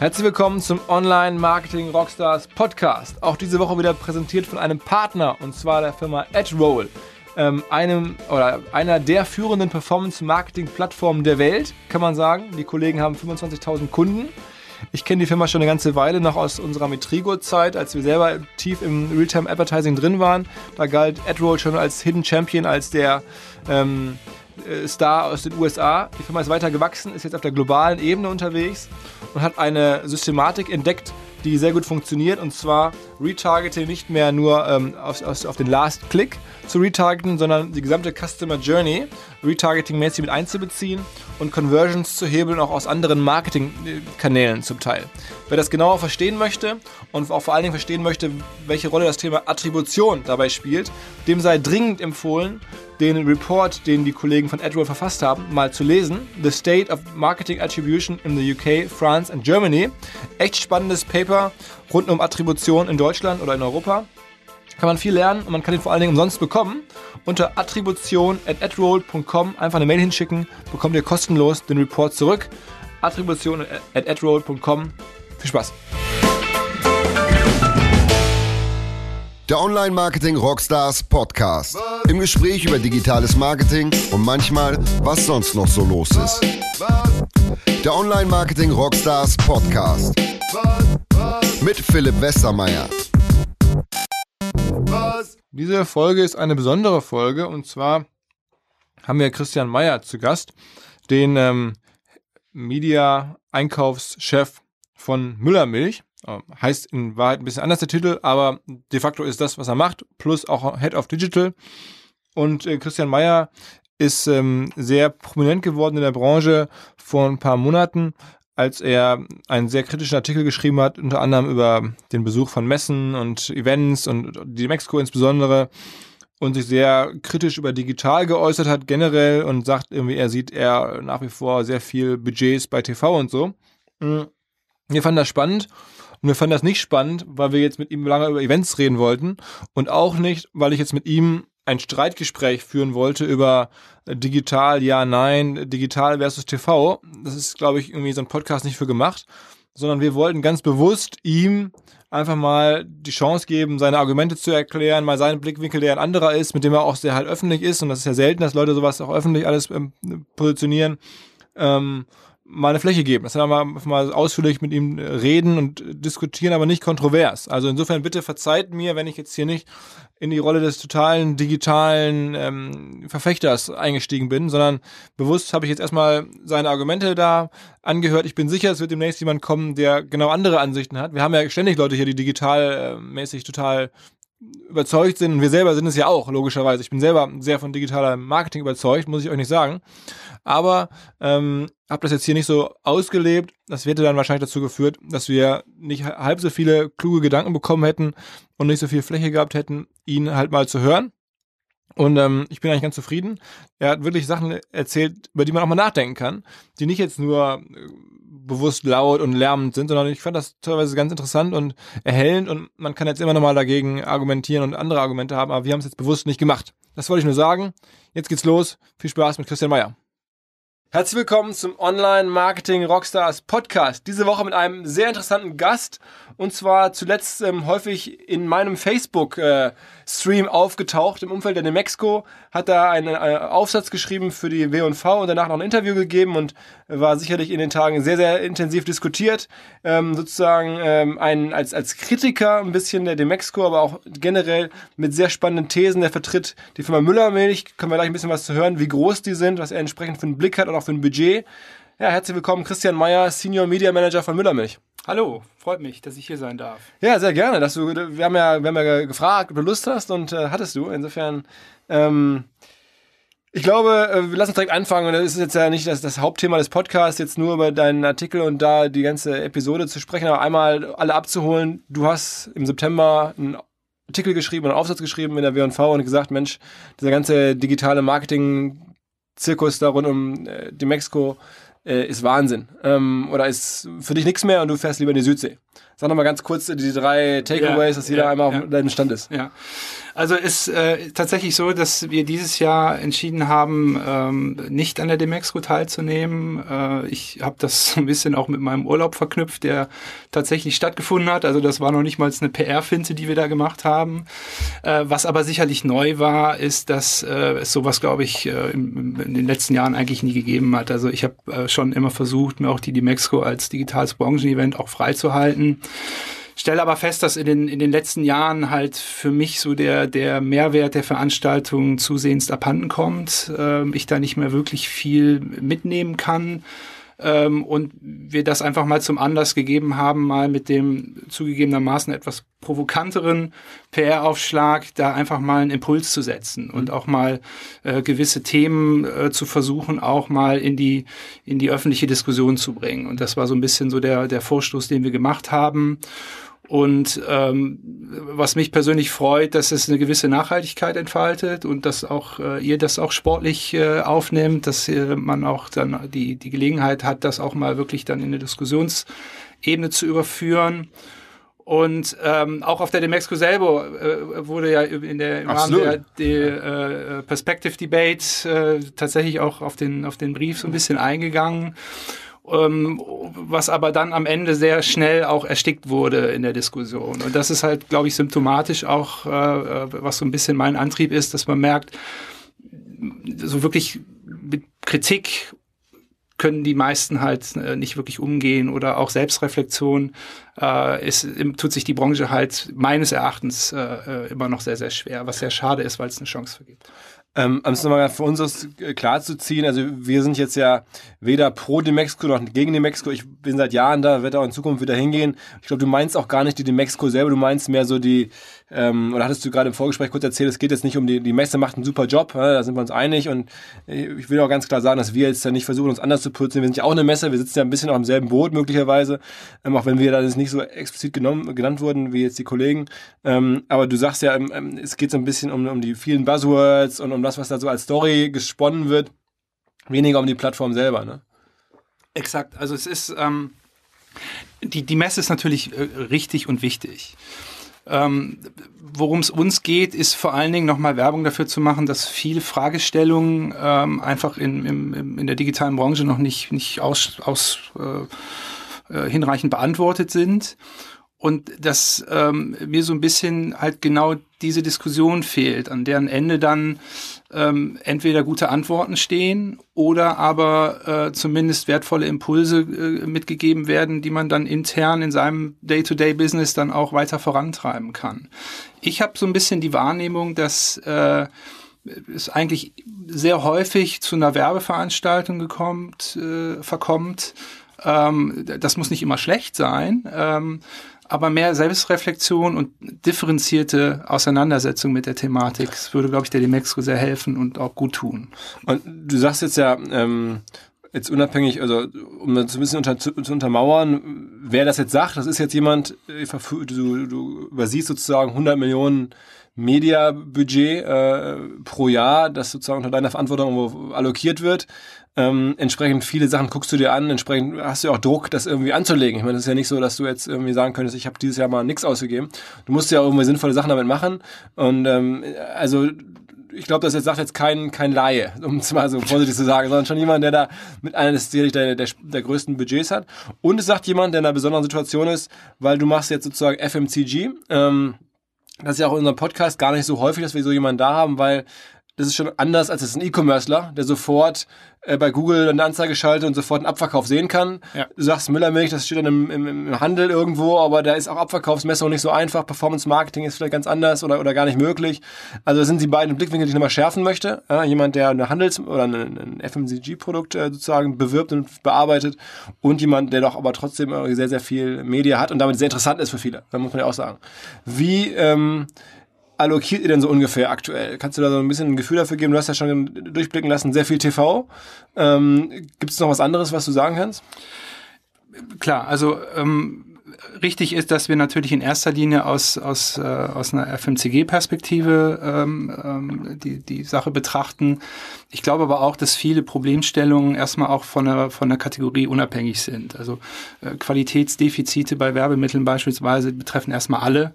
Herzlich willkommen zum Online Marketing Rockstars Podcast. Auch diese Woche wieder präsentiert von einem Partner und zwar der Firma AdRoll, ähm, einem oder einer der führenden Performance Marketing Plattformen der Welt, kann man sagen. Die Kollegen haben 25.000 Kunden. Ich kenne die Firma schon eine ganze Weile noch aus unserer Metrigo-Zeit, als wir selber tief im Realtime Advertising drin waren. Da galt AdRoll schon als Hidden Champion, als der ähm, äh, Star aus den USA. Die Firma ist weiter gewachsen, ist jetzt auf der globalen Ebene unterwegs und hat eine Systematik entdeckt, die sehr gut funktioniert. Und zwar Retargeting nicht mehr nur ähm, auf, auf, auf, den Last Click zu retargeten, sondern die gesamte Customer Journey Retargeting-mäßig mit einzubeziehen und Conversions zu hebeln, auch aus anderen Marketingkanälen zum Teil. Wer das genauer verstehen möchte und auch vor allen Dingen verstehen möchte, welche Rolle das Thema Attribution dabei spielt, dem sei dringend empfohlen, den Report, den die Kollegen von AdWorld verfasst haben, mal zu lesen. The State of Marketing Attribution in the UK, France and Germany. Echt spannendes Paper rund um Attribution in Deutschland oder in Europa. Kann man viel lernen und man kann ihn vor allen Dingen umsonst bekommen. Unter attribution.adroll.com einfach eine Mail hinschicken, bekommt ihr kostenlos den Report zurück. Attribution.adroll.com. Viel Spaß! Der Online-Marketing Rockstars Podcast. Im Gespräch über digitales Marketing und manchmal, was sonst noch so los ist. Der Online-Marketing Rockstars Podcast. Mit Philipp Westermeier. Diese Folge ist eine besondere Folge und zwar haben wir Christian Meyer zu Gast, den ähm, Media-Einkaufschef von Müllermilch. Ähm, heißt in Wahrheit ein bisschen anders der Titel, aber de facto ist das, was er macht, plus auch Head of Digital. Und äh, Christian Meyer ist ähm, sehr prominent geworden in der Branche vor ein paar Monaten, als er einen sehr kritischen Artikel geschrieben hat, unter anderem über den Besuch von Messen und Events und die Mexiko insbesondere und sich sehr kritisch über digital geäußert hat generell und sagt irgendwie, er sieht er nach wie vor sehr viel Budgets bei TV und so. Mhm. Wir fanden das spannend und wir fanden das nicht spannend, weil wir jetzt mit ihm lange über Events reden wollten und auch nicht, weil ich jetzt mit ihm ein Streitgespräch führen wollte über digital, ja, nein, digital versus TV. Das ist, glaube ich, irgendwie so ein Podcast nicht für gemacht, sondern wir wollten ganz bewusst ihm einfach mal die Chance geben, seine Argumente zu erklären, mal seinen Blickwinkel, der ein anderer ist, mit dem er auch sehr halt öffentlich ist. Und das ist ja selten, dass Leute sowas auch öffentlich alles ähm, positionieren. Ähm, mal eine Fläche geben. Das heißt, mal, mal ausführlich mit ihm reden und diskutieren, aber nicht kontrovers. Also insofern bitte verzeiht mir, wenn ich jetzt hier nicht in die Rolle des totalen digitalen ähm, Verfechters eingestiegen bin, sondern bewusst habe ich jetzt erstmal seine Argumente da angehört. Ich bin sicher, es wird demnächst jemand kommen, der genau andere Ansichten hat. Wir haben ja ständig Leute hier, die digitalmäßig äh, total überzeugt sind und wir selber sind es ja auch, logischerweise. Ich bin selber sehr von digitalem Marketing überzeugt, muss ich euch nicht sagen. Aber ähm, habe das jetzt hier nicht so ausgelebt. Das hätte dann wahrscheinlich dazu geführt, dass wir nicht halb so viele kluge Gedanken bekommen hätten und nicht so viel Fläche gehabt hätten, ihn halt mal zu hören. Und ähm, ich bin eigentlich ganz zufrieden. Er hat wirklich Sachen erzählt, über die man auch mal nachdenken kann, die nicht jetzt nur äh, bewusst laut und lärmend sind, sondern ich fand das teilweise ganz interessant und erhellend und man kann jetzt immer noch mal dagegen argumentieren und andere Argumente haben, aber wir haben es jetzt bewusst nicht gemacht. Das wollte ich nur sagen. Jetzt geht's los. Viel Spaß mit Christian Meyer. Herzlich willkommen zum Online Marketing Rockstars Podcast. Diese Woche mit einem sehr interessanten Gast und zwar zuletzt ähm, häufig in meinem Facebook äh, Stream aufgetaucht im Umfeld der Nemexco, hat da einen äh, Aufsatz geschrieben für die W&V und danach noch ein Interview gegeben und war sicherlich in den Tagen sehr, sehr intensiv diskutiert. Ähm, sozusagen ähm, ein, als, als Kritiker ein bisschen der Demexco, aber auch generell mit sehr spannenden Thesen. Der vertritt die Firma Müllermilch, können wir gleich ein bisschen was zu hören, wie groß die sind, was er entsprechend für einen Blick hat und auch für ein Budget. Ja, herzlich willkommen, Christian Meyer, Senior Media Manager von Müllermilch. Hallo, freut mich, dass ich hier sein darf. Ja, sehr gerne. Dass du, wir, haben ja, wir haben ja gefragt, ob du Lust hast und äh, hattest du. Insofern, ähm, ich glaube, äh, wir lassen uns direkt anfangen. Und das ist jetzt ja nicht das, das Hauptthema des Podcasts, jetzt nur über deinen Artikel und da die ganze Episode zu sprechen, aber einmal alle abzuholen. Du hast im September einen Artikel geschrieben, einen Aufsatz geschrieben in der W&V und gesagt, Mensch, dieser ganze digitale Marketing-Zirkus da rund um äh, die Mexiko, äh, ist Wahnsinn. Ähm, oder ist für dich nichts mehr und du fährst lieber in die Südsee. Sag nochmal ganz kurz die drei Takeaways, ja, dass jeder ja, einmal ja. auf deinem Stand ist. Ja. Also ist äh, tatsächlich so, dass wir dieses Jahr entschieden haben, ähm, nicht an der Demexco teilzunehmen. Äh, ich habe das so ein bisschen auch mit meinem Urlaub verknüpft, der tatsächlich stattgefunden hat. Also das war noch nicht mal eine PR-Finte, die wir da gemacht haben. Äh, was aber sicherlich neu war, ist, dass äh, es sowas, glaube ich, äh, in, in, den letzten Jahren eigentlich nie gegeben hat. Also ich habe äh, schon immer versucht, mir auch die Demexco als digitales Branchenevent auch freizuhalten stelle aber fest, dass in den, in den letzten Jahren halt für mich so der, der Mehrwert der Veranstaltung zusehends abhanden kommt, äh, ich da nicht mehr wirklich viel mitnehmen kann ähm, und wir das einfach mal zum Anlass gegeben haben, mal mit dem zugegebenermaßen etwas provokanteren PR-Aufschlag da einfach mal einen Impuls zu setzen und auch mal äh, gewisse Themen äh, zu versuchen, auch mal in die, in die öffentliche Diskussion zu bringen. Und das war so ein bisschen so der, der Vorstoß, den wir gemacht haben. Und ähm, was mich persönlich freut, dass es eine gewisse Nachhaltigkeit entfaltet und dass auch äh, ihr das auch sportlich äh, aufnimmt, dass äh, man auch dann die, die Gelegenheit hat, das auch mal wirklich dann in eine Diskussionsebene zu überführen. Und ähm, auch auf der Demexco selber äh, wurde ja in der, im Rahmen der, der äh, Perspective Debate äh, tatsächlich auch auf den, auf den Brief so ein bisschen eingegangen ähm, was aber dann am Ende sehr schnell auch erstickt wurde in der Diskussion. Und das ist halt, glaube ich, symptomatisch auch, äh, was so ein bisschen mein Antrieb ist, dass man merkt, so wirklich mit Kritik können die meisten halt äh, nicht wirklich umgehen oder auch Selbstreflexion äh, ist, tut sich die Branche halt meines Erachtens äh, äh immer noch sehr, sehr schwer, was sehr schade ist, weil es eine Chance vergibt. Ähm, um es nochmal für uns äh, klar also wir sind jetzt ja weder pro Demexco noch gegen Demexco. Ich bin seit Jahren da, werde auch in Zukunft wieder hingehen. Ich glaube, du meinst auch gar nicht die Demexco selber, du meinst mehr so die, ähm, oder hattest du gerade im Vorgespräch kurz erzählt, es geht jetzt nicht um die, die Messe macht einen super Job, ja, da sind wir uns einig und ich will auch ganz klar sagen, dass wir jetzt ja nicht versuchen, uns anders zu putzen. Wir sind ja auch eine Messe, wir sitzen ja ein bisschen auch im selben Boot möglicherweise, ähm, auch wenn wir da jetzt nicht so explizit genommen, genannt wurden wie jetzt die Kollegen. Ähm, aber du sagst ja, ähm, ähm, es geht so ein bisschen um, um die vielen Buzzwords und um das, was da so als Story gesponnen wird, weniger um die Plattform selber, ne? Exakt, also es ist, ähm, die, die Messe ist natürlich äh, richtig und wichtig. Ähm, Worum es uns geht, ist vor allen Dingen nochmal Werbung dafür zu machen, dass viele Fragestellungen ähm, einfach in, in, in der digitalen Branche noch nicht, nicht aus, aus äh, äh, hinreichend beantwortet sind. Und dass ähm, mir so ein bisschen halt genau diese Diskussion fehlt, an deren Ende dann ähm, entweder gute Antworten stehen oder aber äh, zumindest wertvolle Impulse äh, mitgegeben werden, die man dann intern in seinem Day-to-Day-Business dann auch weiter vorantreiben kann. Ich habe so ein bisschen die Wahrnehmung, dass äh, es eigentlich sehr häufig zu einer Werbeveranstaltung gekommt, äh, verkommt. Ähm, das muss nicht immer schlecht sein. Ähm, aber mehr Selbstreflexion und differenzierte Auseinandersetzung mit der Thematik. Das würde, glaube ich, der Demexco sehr helfen und auch gut tun. Und du sagst jetzt ja, ähm, jetzt unabhängig, also um das ein bisschen unter, zu, zu, untermauern, wer das jetzt sagt, das ist jetzt jemand, äh, du, du übersiehst sozusagen 100 Millionen Media-Budget äh, pro Jahr, das sozusagen unter deiner Verantwortung allokiert wird. Ähm, entsprechend viele Sachen guckst du dir an, entsprechend hast du auch Druck, das irgendwie anzulegen. Ich meine, das ist ja nicht so, dass du jetzt irgendwie sagen könntest, ich habe dieses Jahr mal nichts ausgegeben. Du musst ja irgendwie sinnvolle Sachen damit machen. Und ähm, also ich glaube, das jetzt sagt jetzt kein, kein Laie, um es mal so vorsichtig zu sagen, sondern schon jemand, der da mit der, der, der, der größten Budgets hat. Und es sagt jemand, der in einer besonderen Situation ist, weil du machst jetzt sozusagen FMCG. Ähm, das ist ja auch in unserem Podcast gar nicht so häufig, dass wir so jemanden da haben, weil das ist schon anders als ein E-Commercer, der sofort äh, bei Google eine Anzeige schaltet und sofort einen Abverkauf sehen kann. Ja. Du sagst Müllermilch, das steht dann im, im, im Handel irgendwo, aber da ist auch Abverkaufsmessung nicht so einfach. Performance Marketing ist vielleicht ganz anders oder, oder gar nicht möglich. Also das sind die beiden Blickwinkel, die ich nochmal schärfen möchte. Ja, jemand, der eine Handels- oder ein, ein FMCG-Produkt äh, sozusagen bewirbt und bearbeitet und jemand, der doch aber trotzdem sehr, sehr viel Media hat und damit sehr interessant ist für viele. Da muss man ja auch sagen. Wie ähm, allokiert ihr denn so ungefähr aktuell? Kannst du da so ein bisschen ein Gefühl dafür geben? Du hast ja schon durchblicken lassen, sehr viel TV. Ähm, Gibt es noch was anderes, was du sagen kannst? Klar, also ähm, richtig ist, dass wir natürlich in erster Linie aus, aus, äh, aus einer FMCG-Perspektive ähm, ähm, die, die Sache betrachten. Ich glaube aber auch, dass viele Problemstellungen erstmal auch von der, von der Kategorie unabhängig sind. Also äh, Qualitätsdefizite bei Werbemitteln beispielsweise betreffen erstmal alle.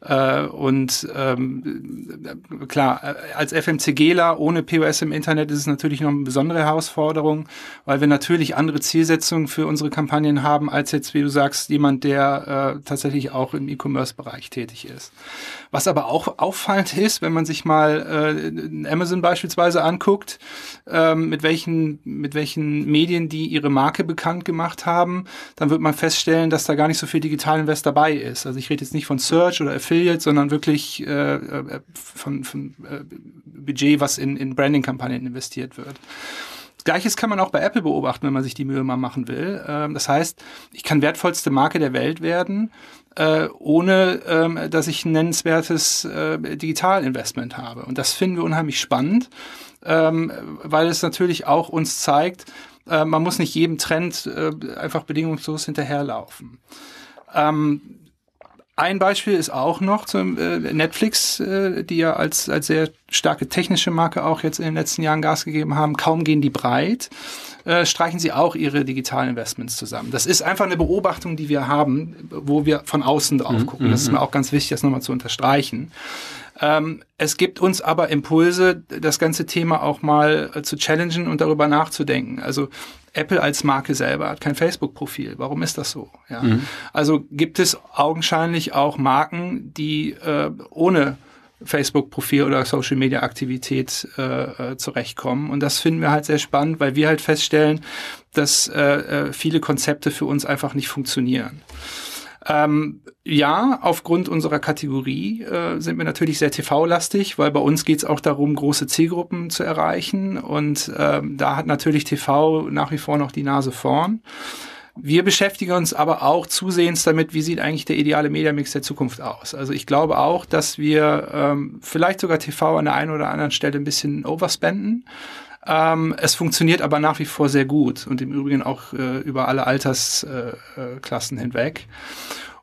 Äh, und ähm, klar, als FMCGler ohne POS im Internet ist es natürlich noch eine besondere Herausforderung, weil wir natürlich andere Zielsetzungen für unsere Kampagnen haben, als jetzt, wie du sagst, jemand, der äh, tatsächlich auch im E-Commerce-Bereich tätig ist. Was aber auch auffallend ist, wenn man sich mal äh, Amazon beispielsweise anguckt, ähm, mit welchen mit welchen Medien die ihre Marke bekannt gemacht haben, dann wird man feststellen, dass da gar nicht so viel Digitalinvest dabei ist. Also ich rede jetzt nicht von Search oder Affiliate, sondern wirklich äh, äh von, von äh, Budget, was in, in Branding-Kampagnen investiert wird. Gleiches kann man auch bei Apple beobachten, wenn man sich die Mühe mal machen will. Ähm, das heißt, ich kann wertvollste Marke der Welt werden, äh, ohne ähm, dass ich ein nennenswertes äh, Digitalinvestment habe. Und das finden wir unheimlich spannend, ähm, weil es natürlich auch uns zeigt, man muss nicht jedem Trend einfach bedingungslos hinterherlaufen. Ähm, ein Beispiel ist auch noch zum äh, Netflix, äh, die ja als, als sehr starke technische Marke auch jetzt in den letzten Jahren Gas gegeben haben. Kaum gehen die breit, äh, streichen sie auch ihre digitalen Investments zusammen. Das ist einfach eine Beobachtung, die wir haben, wo wir von außen drauf mhm, gucken. Das ist mhm. mir auch ganz wichtig, das nochmal zu unterstreichen. Ähm, es gibt uns aber Impulse, das ganze Thema auch mal äh, zu challengen und darüber nachzudenken. Also Apple als Marke selber hat kein Facebook-Profil. Warum ist das so? Ja. Mhm. Also gibt es augenscheinlich auch Marken, die äh, ohne Facebook-Profil oder Social-Media-Aktivität äh, äh, zurechtkommen. Und das finden wir halt sehr spannend, weil wir halt feststellen, dass äh, äh viele Konzepte für uns einfach nicht funktionieren. Ähm, ja, aufgrund unserer Kategorie äh, sind wir natürlich sehr TV-lastig, weil bei uns geht es auch darum, große Zielgruppen zu erreichen. Und ähm, da hat natürlich TV nach wie vor noch die Nase vorn. Wir beschäftigen uns aber auch zusehends damit, wie sieht eigentlich der ideale Mediamix der Zukunft aus. Also ich glaube auch, dass wir ähm, vielleicht sogar TV an der einen oder anderen Stelle ein bisschen overspenden. Ähm, es funktioniert aber nach wie vor sehr gut und im Übrigen auch äh, über alle Altersklassen äh, hinweg.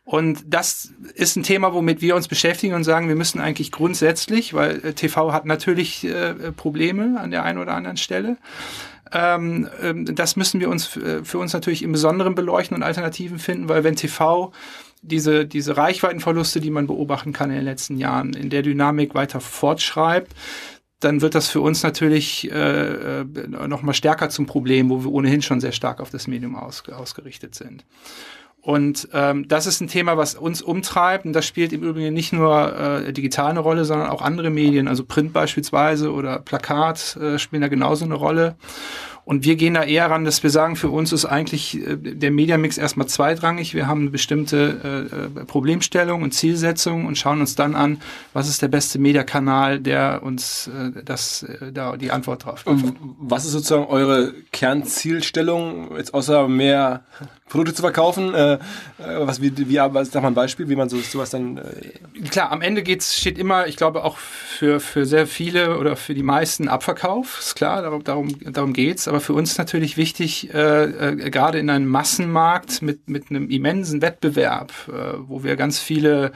Und das ist ein Thema, womit wir uns beschäftigen und sagen, wir müssen eigentlich grundsätzlich, weil äh, TV hat natürlich äh, Probleme an der einen oder anderen Stelle. Ähm, ähm, das müssen wir uns äh, für uns natürlich im Besonderen beleuchten und Alternativen finden, weil wenn TV diese, diese Reichweitenverluste, die man beobachten kann in den letzten Jahren, in der Dynamik weiter fortschreibt, dann wird das für uns natürlich äh, äh noch stärker zum Problem, wo wir ohnehin schon sehr stark auf das Medium aus, ausgerichtet sind. Und ähm, das ist ein Thema, was uns umtreibt. Und das spielt im Übrigen nicht nur äh, digital eine Rolle, sondern auch andere Medien, also Print beispielsweise oder Plakat äh, spielen da genauso eine Rolle. Und wir gehen da eher ran, dass wir sagen, für uns ist eigentlich äh, der Mediamix erstmal zweitrangig. Wir haben eine bestimmte äh, äh, Problemstellung und Zielsetzung und schauen uns dann an, was ist der beste Mediakanal, der uns äh, das, äh, da die Antwort drauf liefert. Was ist sozusagen eure Kernzielstellung, jetzt außer mehr Produkte zu verkaufen? Äh, äh was, wie, wie, was, sag mal ein Beispiel, wie man so, sowas dann... Äh Klar, am Ende geht's, steht immer, ich glaube auch für, für sehr viele oder für die meisten Abverkauf, ist klar, darum, darum, darum geht's. Aber für uns natürlich wichtig, äh, äh, gerade in einem Massenmarkt mit, mit einem immensen Wettbewerb, äh, wo wir ganz viele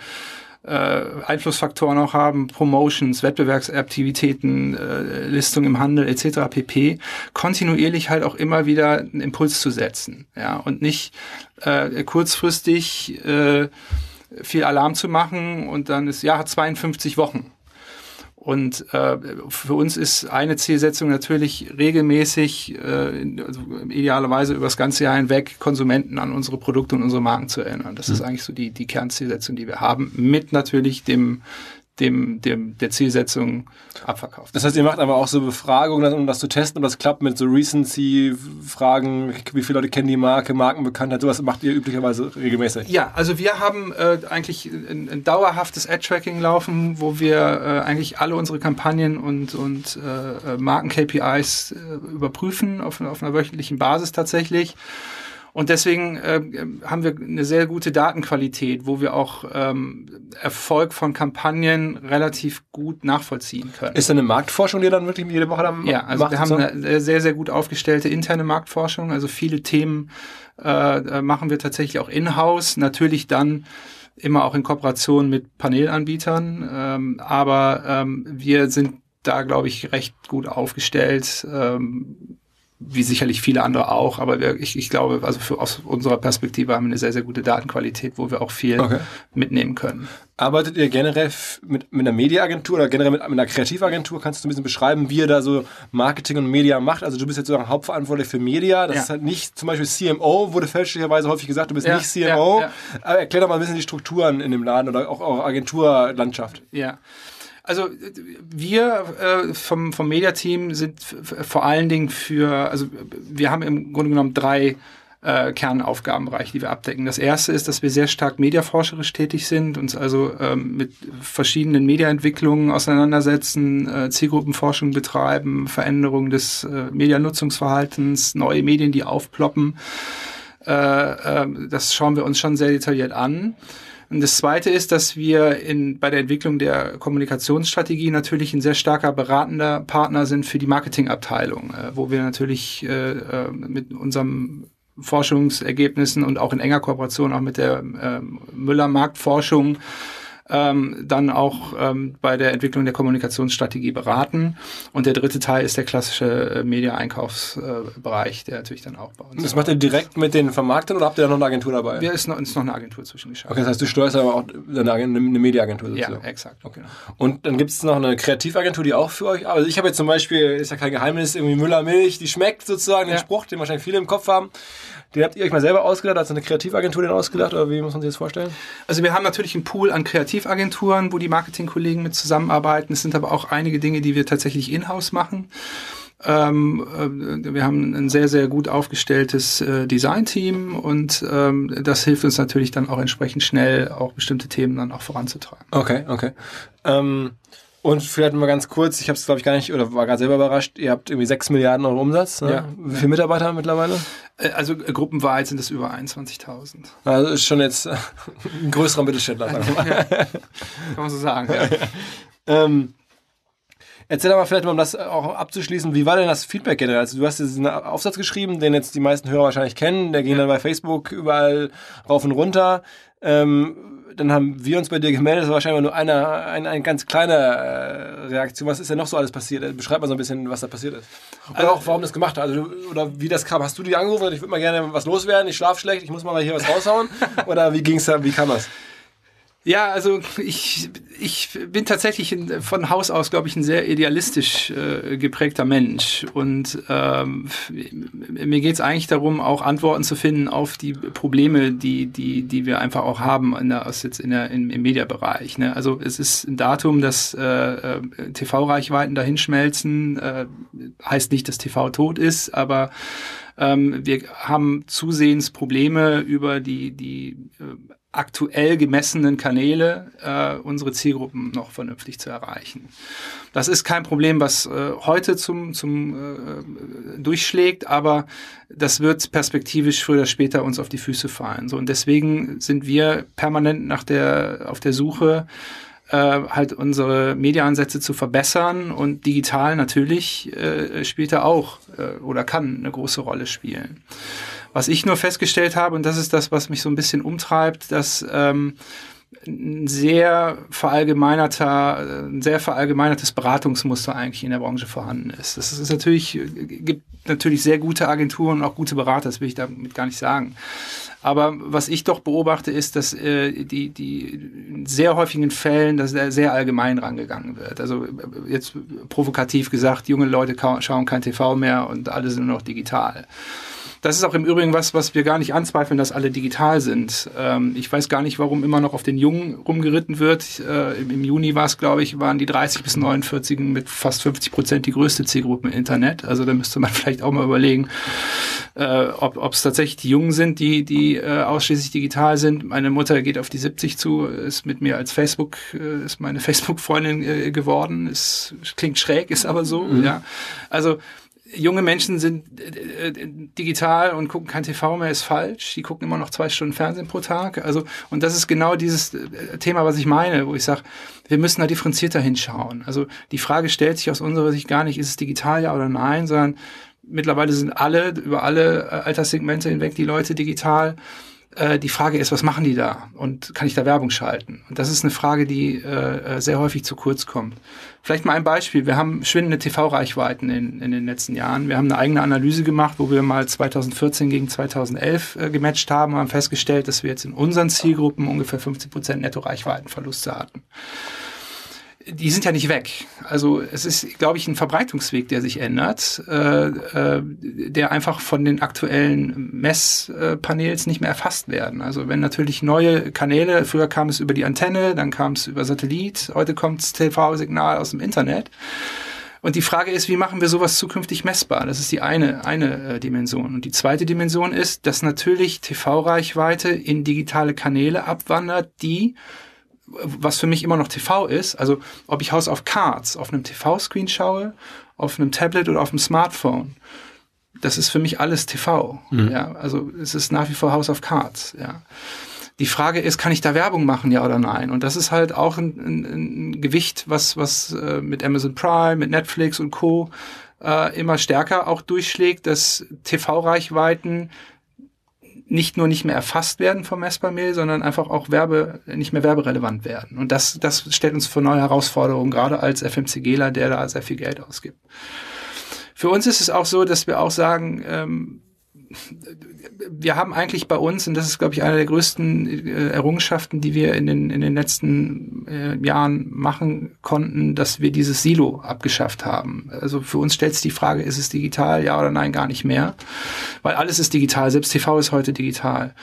äh, Einflussfaktoren auch haben, Promotions, Wettbewerbsaktivitäten, äh, Listung im Handel etc. pp. kontinuierlich halt auch immer wieder einen Impuls zu setzen, ja und nicht äh, kurzfristig viel Alarm zu machen und dann ist ja 52 Wochen und äh, für uns ist eine Zielsetzung natürlich regelmäßig, äh, also idealerweise über das ganze Jahr hinweg, Konsumenten an unsere Produkte und unsere Marken zu erinnern. Das mhm. ist eigentlich so die, die Kernzielsetzung, die wir haben, mit natürlich dem, dem, dem, der Zielsetzung abverkauft. Das heißt, ihr macht aber auch so Befragungen, um das zu testen, ob das klappt mit so Recency-Fragen, wie viele Leute kennen die Marke, Markenbekanntheit, sowas macht ihr üblicherweise regelmäßig? Ja, also wir haben äh, eigentlich ein, ein dauerhaftes Ad-Tracking laufen, wo wir äh, eigentlich alle unsere Kampagnen und, und äh, Marken-KPIs äh, überprüfen auf, auf einer wöchentlichen Basis tatsächlich. Und deswegen äh, haben wir eine sehr gute Datenqualität, wo wir auch ähm, Erfolg von Kampagnen relativ gut nachvollziehen können. Ist da eine Marktforschung, die dann wirklich jede Woche dann Ja, also macht wir haben so? eine sehr, sehr gut aufgestellte interne Marktforschung. Also viele Themen äh, machen wir tatsächlich auch in-house. Natürlich dann immer auch in Kooperation mit Panelanbietern. Ähm, aber ähm, wir sind da, glaube ich, recht gut aufgestellt. Ähm, wie sicherlich viele andere auch, aber wir, ich, ich glaube, also für, aus unserer Perspektive haben wir eine sehr, sehr gute Datenqualität, wo wir auch viel Okay. mitnehmen können. Arbeitet ihr generell mit, mit einer Mediaagentur oder generell mit, mit einer Kreativagentur? Kannst du ein bisschen beschreiben, wie ihr da so Marketing und Media macht? Also du bist jetzt sozusagen hauptverantwortlich für Media. Das Ja. ist halt nicht zum Beispiel CMO, wurde fälschlicherweise häufig gesagt, du bist Ja, nicht CMO. ja. Aber erklär doch mal ein bisschen die Strukturen in dem Laden oder auch eure Agenturlandschaft. Ja. Also wir äh, vom, vom Mediateam sind vor allen Dingen für, also wir haben im Grunde genommen drei äh, Kernaufgabenbereiche, die wir abdecken. Das erste ist, dass wir sehr stark mediaforscherisch tätig sind, uns also ähm, mit verschiedenen Mediaentwicklungen auseinandersetzen, äh, Zielgruppenforschung betreiben, Veränderung des äh, Medianutzungsverhaltens, neue Medien, die aufploppen. Äh, äh, das schauen wir uns schon sehr detailliert an. Und das Zweite ist, dass wir in, bei der Entwicklung der Kommunikationsstrategie natürlich ein sehr starker beratender Partner sind für die Marketingabteilung, äh, wo wir natürlich äh, äh, mit unserem Forschungsergebnissen und auch in enger Kooperation auch mit der ähm, Müller Marktforschung ähm, dann auch ähm, bei der Entwicklung der Kommunikationsstrategie beraten. Und der dritte Teil ist der klassische äh, Media-Einkaufsbereich, der natürlich dann auch bei uns. Das macht ihr direkt mit den Vermarktern oder habt ihr da noch eine Agentur dabei? wir ist noch, ist noch eine Agentur zwischengeschaltet. Okay, das heißt, du steuerst aber auch eine, eine Mediaagentur Ja, sozusagen. exakt. Okay. Genau. Und dann gibt es noch eine Kreativagentur, die auch für euch. Also ich habe jetzt zum Beispiel, ist ja kein Geheimnis, irgendwie Müller Milch, die schmeckt sozusagen, den Ja. Spruch, den wahrscheinlich viele im Kopf haben. Den habt ihr euch mal selber ausgedacht, hat eine Kreativagentur den ausgedacht oder wie muss man sich das vorstellen? Also wir haben natürlich einen Pool an Kreativagenturen, wo die Marketingkollegen mit zusammenarbeiten. Es sind aber auch einige Dinge, die wir tatsächlich in-house machen. Ähm, äh, wir haben ein sehr, sehr gut aufgestelltes äh, Design-Team und ähm, das hilft uns natürlich dann auch entsprechend schnell, auch bestimmte Themen dann auch voranzutreiben. Okay, okay. Ähm, und vielleicht mal ganz kurz, ich habe es glaube ich gar nicht, oder war gerade selber überrascht, ihr habt irgendwie 6 Milliarden Euro Umsatz. Ne? Ja. Wie viele Mitarbeiter mittlerweile? Äh, Also äh, gruppenweit sind es über 21.000. Also ist schon jetzt äh, ein größerer Mittelständler. Mal. Kann man so sagen. Ja. Ähm, erzähl mal vielleicht mal, um das auch abzuschließen, wie war denn das Feedback generell? Also du hast diesen Aufsatz geschrieben, den jetzt die meisten Hörer wahrscheinlich kennen, der ging dann bei Facebook überall rauf und runter. Ähm, dann haben wir uns bei dir gemeldet, das war wahrscheinlich nur eine, eine, eine ganz kleine äh, Reaktion. Was ist denn noch so alles passiert? Beschreib mal so ein bisschen, was da passiert ist. Oder auch, warum das gemacht hat. Also, oder wie das kam. Hast du die angerufen? und Ich würde mal gerne was loswerden, ich schlafe schlecht, ich muss mal hier was raushauen. oder wie ging's da, wie kam das? Ja, also ich, ich bin tatsächlich in, von Haus aus, glaube ich, ein sehr idealistisch äh, geprägter Mensch. Und ähm, mir geht es eigentlich darum, auch Antworten zu finden auf die Probleme, die, die, die wir einfach auch haben in der, aus jetzt in der, im, im Mediabereich. Ne? Also es ist ein Datum, dass äh, äh, TV-Reichweiten dahinschmelzen. Äh, heißt nicht, dass TV tot ist, aber ähm, wir haben zusehends Probleme über die, die äh, aktuell gemessenen Kanäle äh, unsere Zielgruppen noch vernünftig zu erreichen. Das ist kein Problem, was äh, heute zum, zum äh, durchschlägt, aber das wird perspektivisch früher oder später uns auf die Füße fallen. So und deswegen sind wir permanent nach der auf der Suche äh, halt unsere Mediaansätze zu verbessern und digital natürlich äh, spielt er auch äh, oder kann eine große Rolle spielen. Was ich nur festgestellt habe, und das ist das, was mich so ein bisschen umtreibt, dass ähm, ein sehr verallgemeinerter, ein sehr verallgemeinertes Beratungsmuster eigentlich in der Branche vorhanden ist. Das ist natürlich, gibt natürlich sehr gute Agenturen und auch gute Berater, das will ich damit gar nicht sagen. Aber was ich doch beobachte, ist, dass äh, die, die in sehr häufigen Fällen, dass da sehr allgemein rangegangen wird. Also jetzt provokativ gesagt, junge Leute schauen kein TV mehr und alle sind nur noch digital. Das ist auch im Übrigen was, was wir gar nicht anzweifeln, dass alle digital sind. Ähm, ich weiß gar nicht, warum immer noch auf den Jungen rumgeritten wird. Äh, im, Im Juni war es, glaube ich, waren die 30 bis 49 mit fast 50 Prozent die größte Zielgruppe im Internet. Also da müsste man vielleicht auch mal überlegen, äh, ob es tatsächlich die Jungen sind, die, die äh, ausschließlich digital sind. Meine Mutter geht auf die 70 zu, ist mit mir als Facebook, äh, ist meine Facebook-Freundin äh, geworden. Ist, klingt schräg, ist aber so, ja. Also junge Menschen sind äh, äh, digital und gucken kein TV mehr, ist falsch. Die gucken immer noch zwei Stunden Fernsehen pro Tag. Also, und das ist genau dieses äh, Thema, was ich meine, wo ich sage, wir müssen da differenzierter hinschauen. Also die Frage stellt sich aus unserer Sicht gar nicht, ist es digital ja oder nein, sondern mittlerweile sind alle, über alle äh, Alterssegmente hinweg die Leute digital. Äh, die Frage ist, was machen die da? Und kann ich da Werbung schalten? Und das ist eine Frage, die äh, äh sehr häufig zu kurz kommt. Vielleicht mal ein Beispiel. Wir haben schwindende TV-Reichweiten in, in den letzten Jahren. Wir haben eine eigene Analyse gemacht, wo wir mal 2014 gegen 2011 äh, gematcht haben und haben festgestellt, dass wir jetzt in unseren Zielgruppen ungefähr 50 Prozent Netto-Reichweitenverluste hatten die sind ja nicht weg. Also es ist, glaube ich, ein Verbreitungsweg, der sich ändert, äh, äh, der einfach von den aktuellen Messpanels nicht mehr erfasst werden. Also wenn natürlich neue Kanäle, früher kam es über die Antenne, dann kam es über Satellit, heute kommt das TV-Signal aus dem Internet. Und die Frage ist, wie machen wir sowas zukünftig messbar? Das ist die eine, eine äh, Dimension. Und die zweite Dimension ist, dass natürlich TV-Reichweite in digitale Kanäle abwandert, die was für mich immer noch TV ist, also ob ich House of Cards auf einem TV-Screen schaue, auf einem Tablet oder auf einem Smartphone, das ist für mich alles TV. Mhm. Ja, also es ist nach wie vor House of Cards. Ja. Die Frage ist, kann ich da Werbung machen, ja oder nein? Und das ist halt auch ein, ein, ein Gewicht, was, was äh, mit Amazon Prime, mit Netflix und Co. Äh, immer stärker auch durchschlägt, dass TV-Reichweiten nicht nur nicht mehr erfasst werden vom Messbarmail, sondern einfach auch Werbe, nicht mehr werberelevant werden. Und das, das stellt uns vor neue Herausforderungen, gerade als FMCGler, der da sehr viel Geld ausgibt. Für uns ist es auch so, dass wir auch sagen, ähm, wir haben eigentlich bei uns, und das ist, glaube ich, eine der größten äh, Errungenschaften, die wir in den, in den letzten äh, Jahren machen konnten, dass wir dieses Silo abgeschafft haben. Also für uns stellt sich die Frage, ist es digital, ja oder nein, gar nicht mehr. Weil alles ist digital, selbst TV ist heute digital.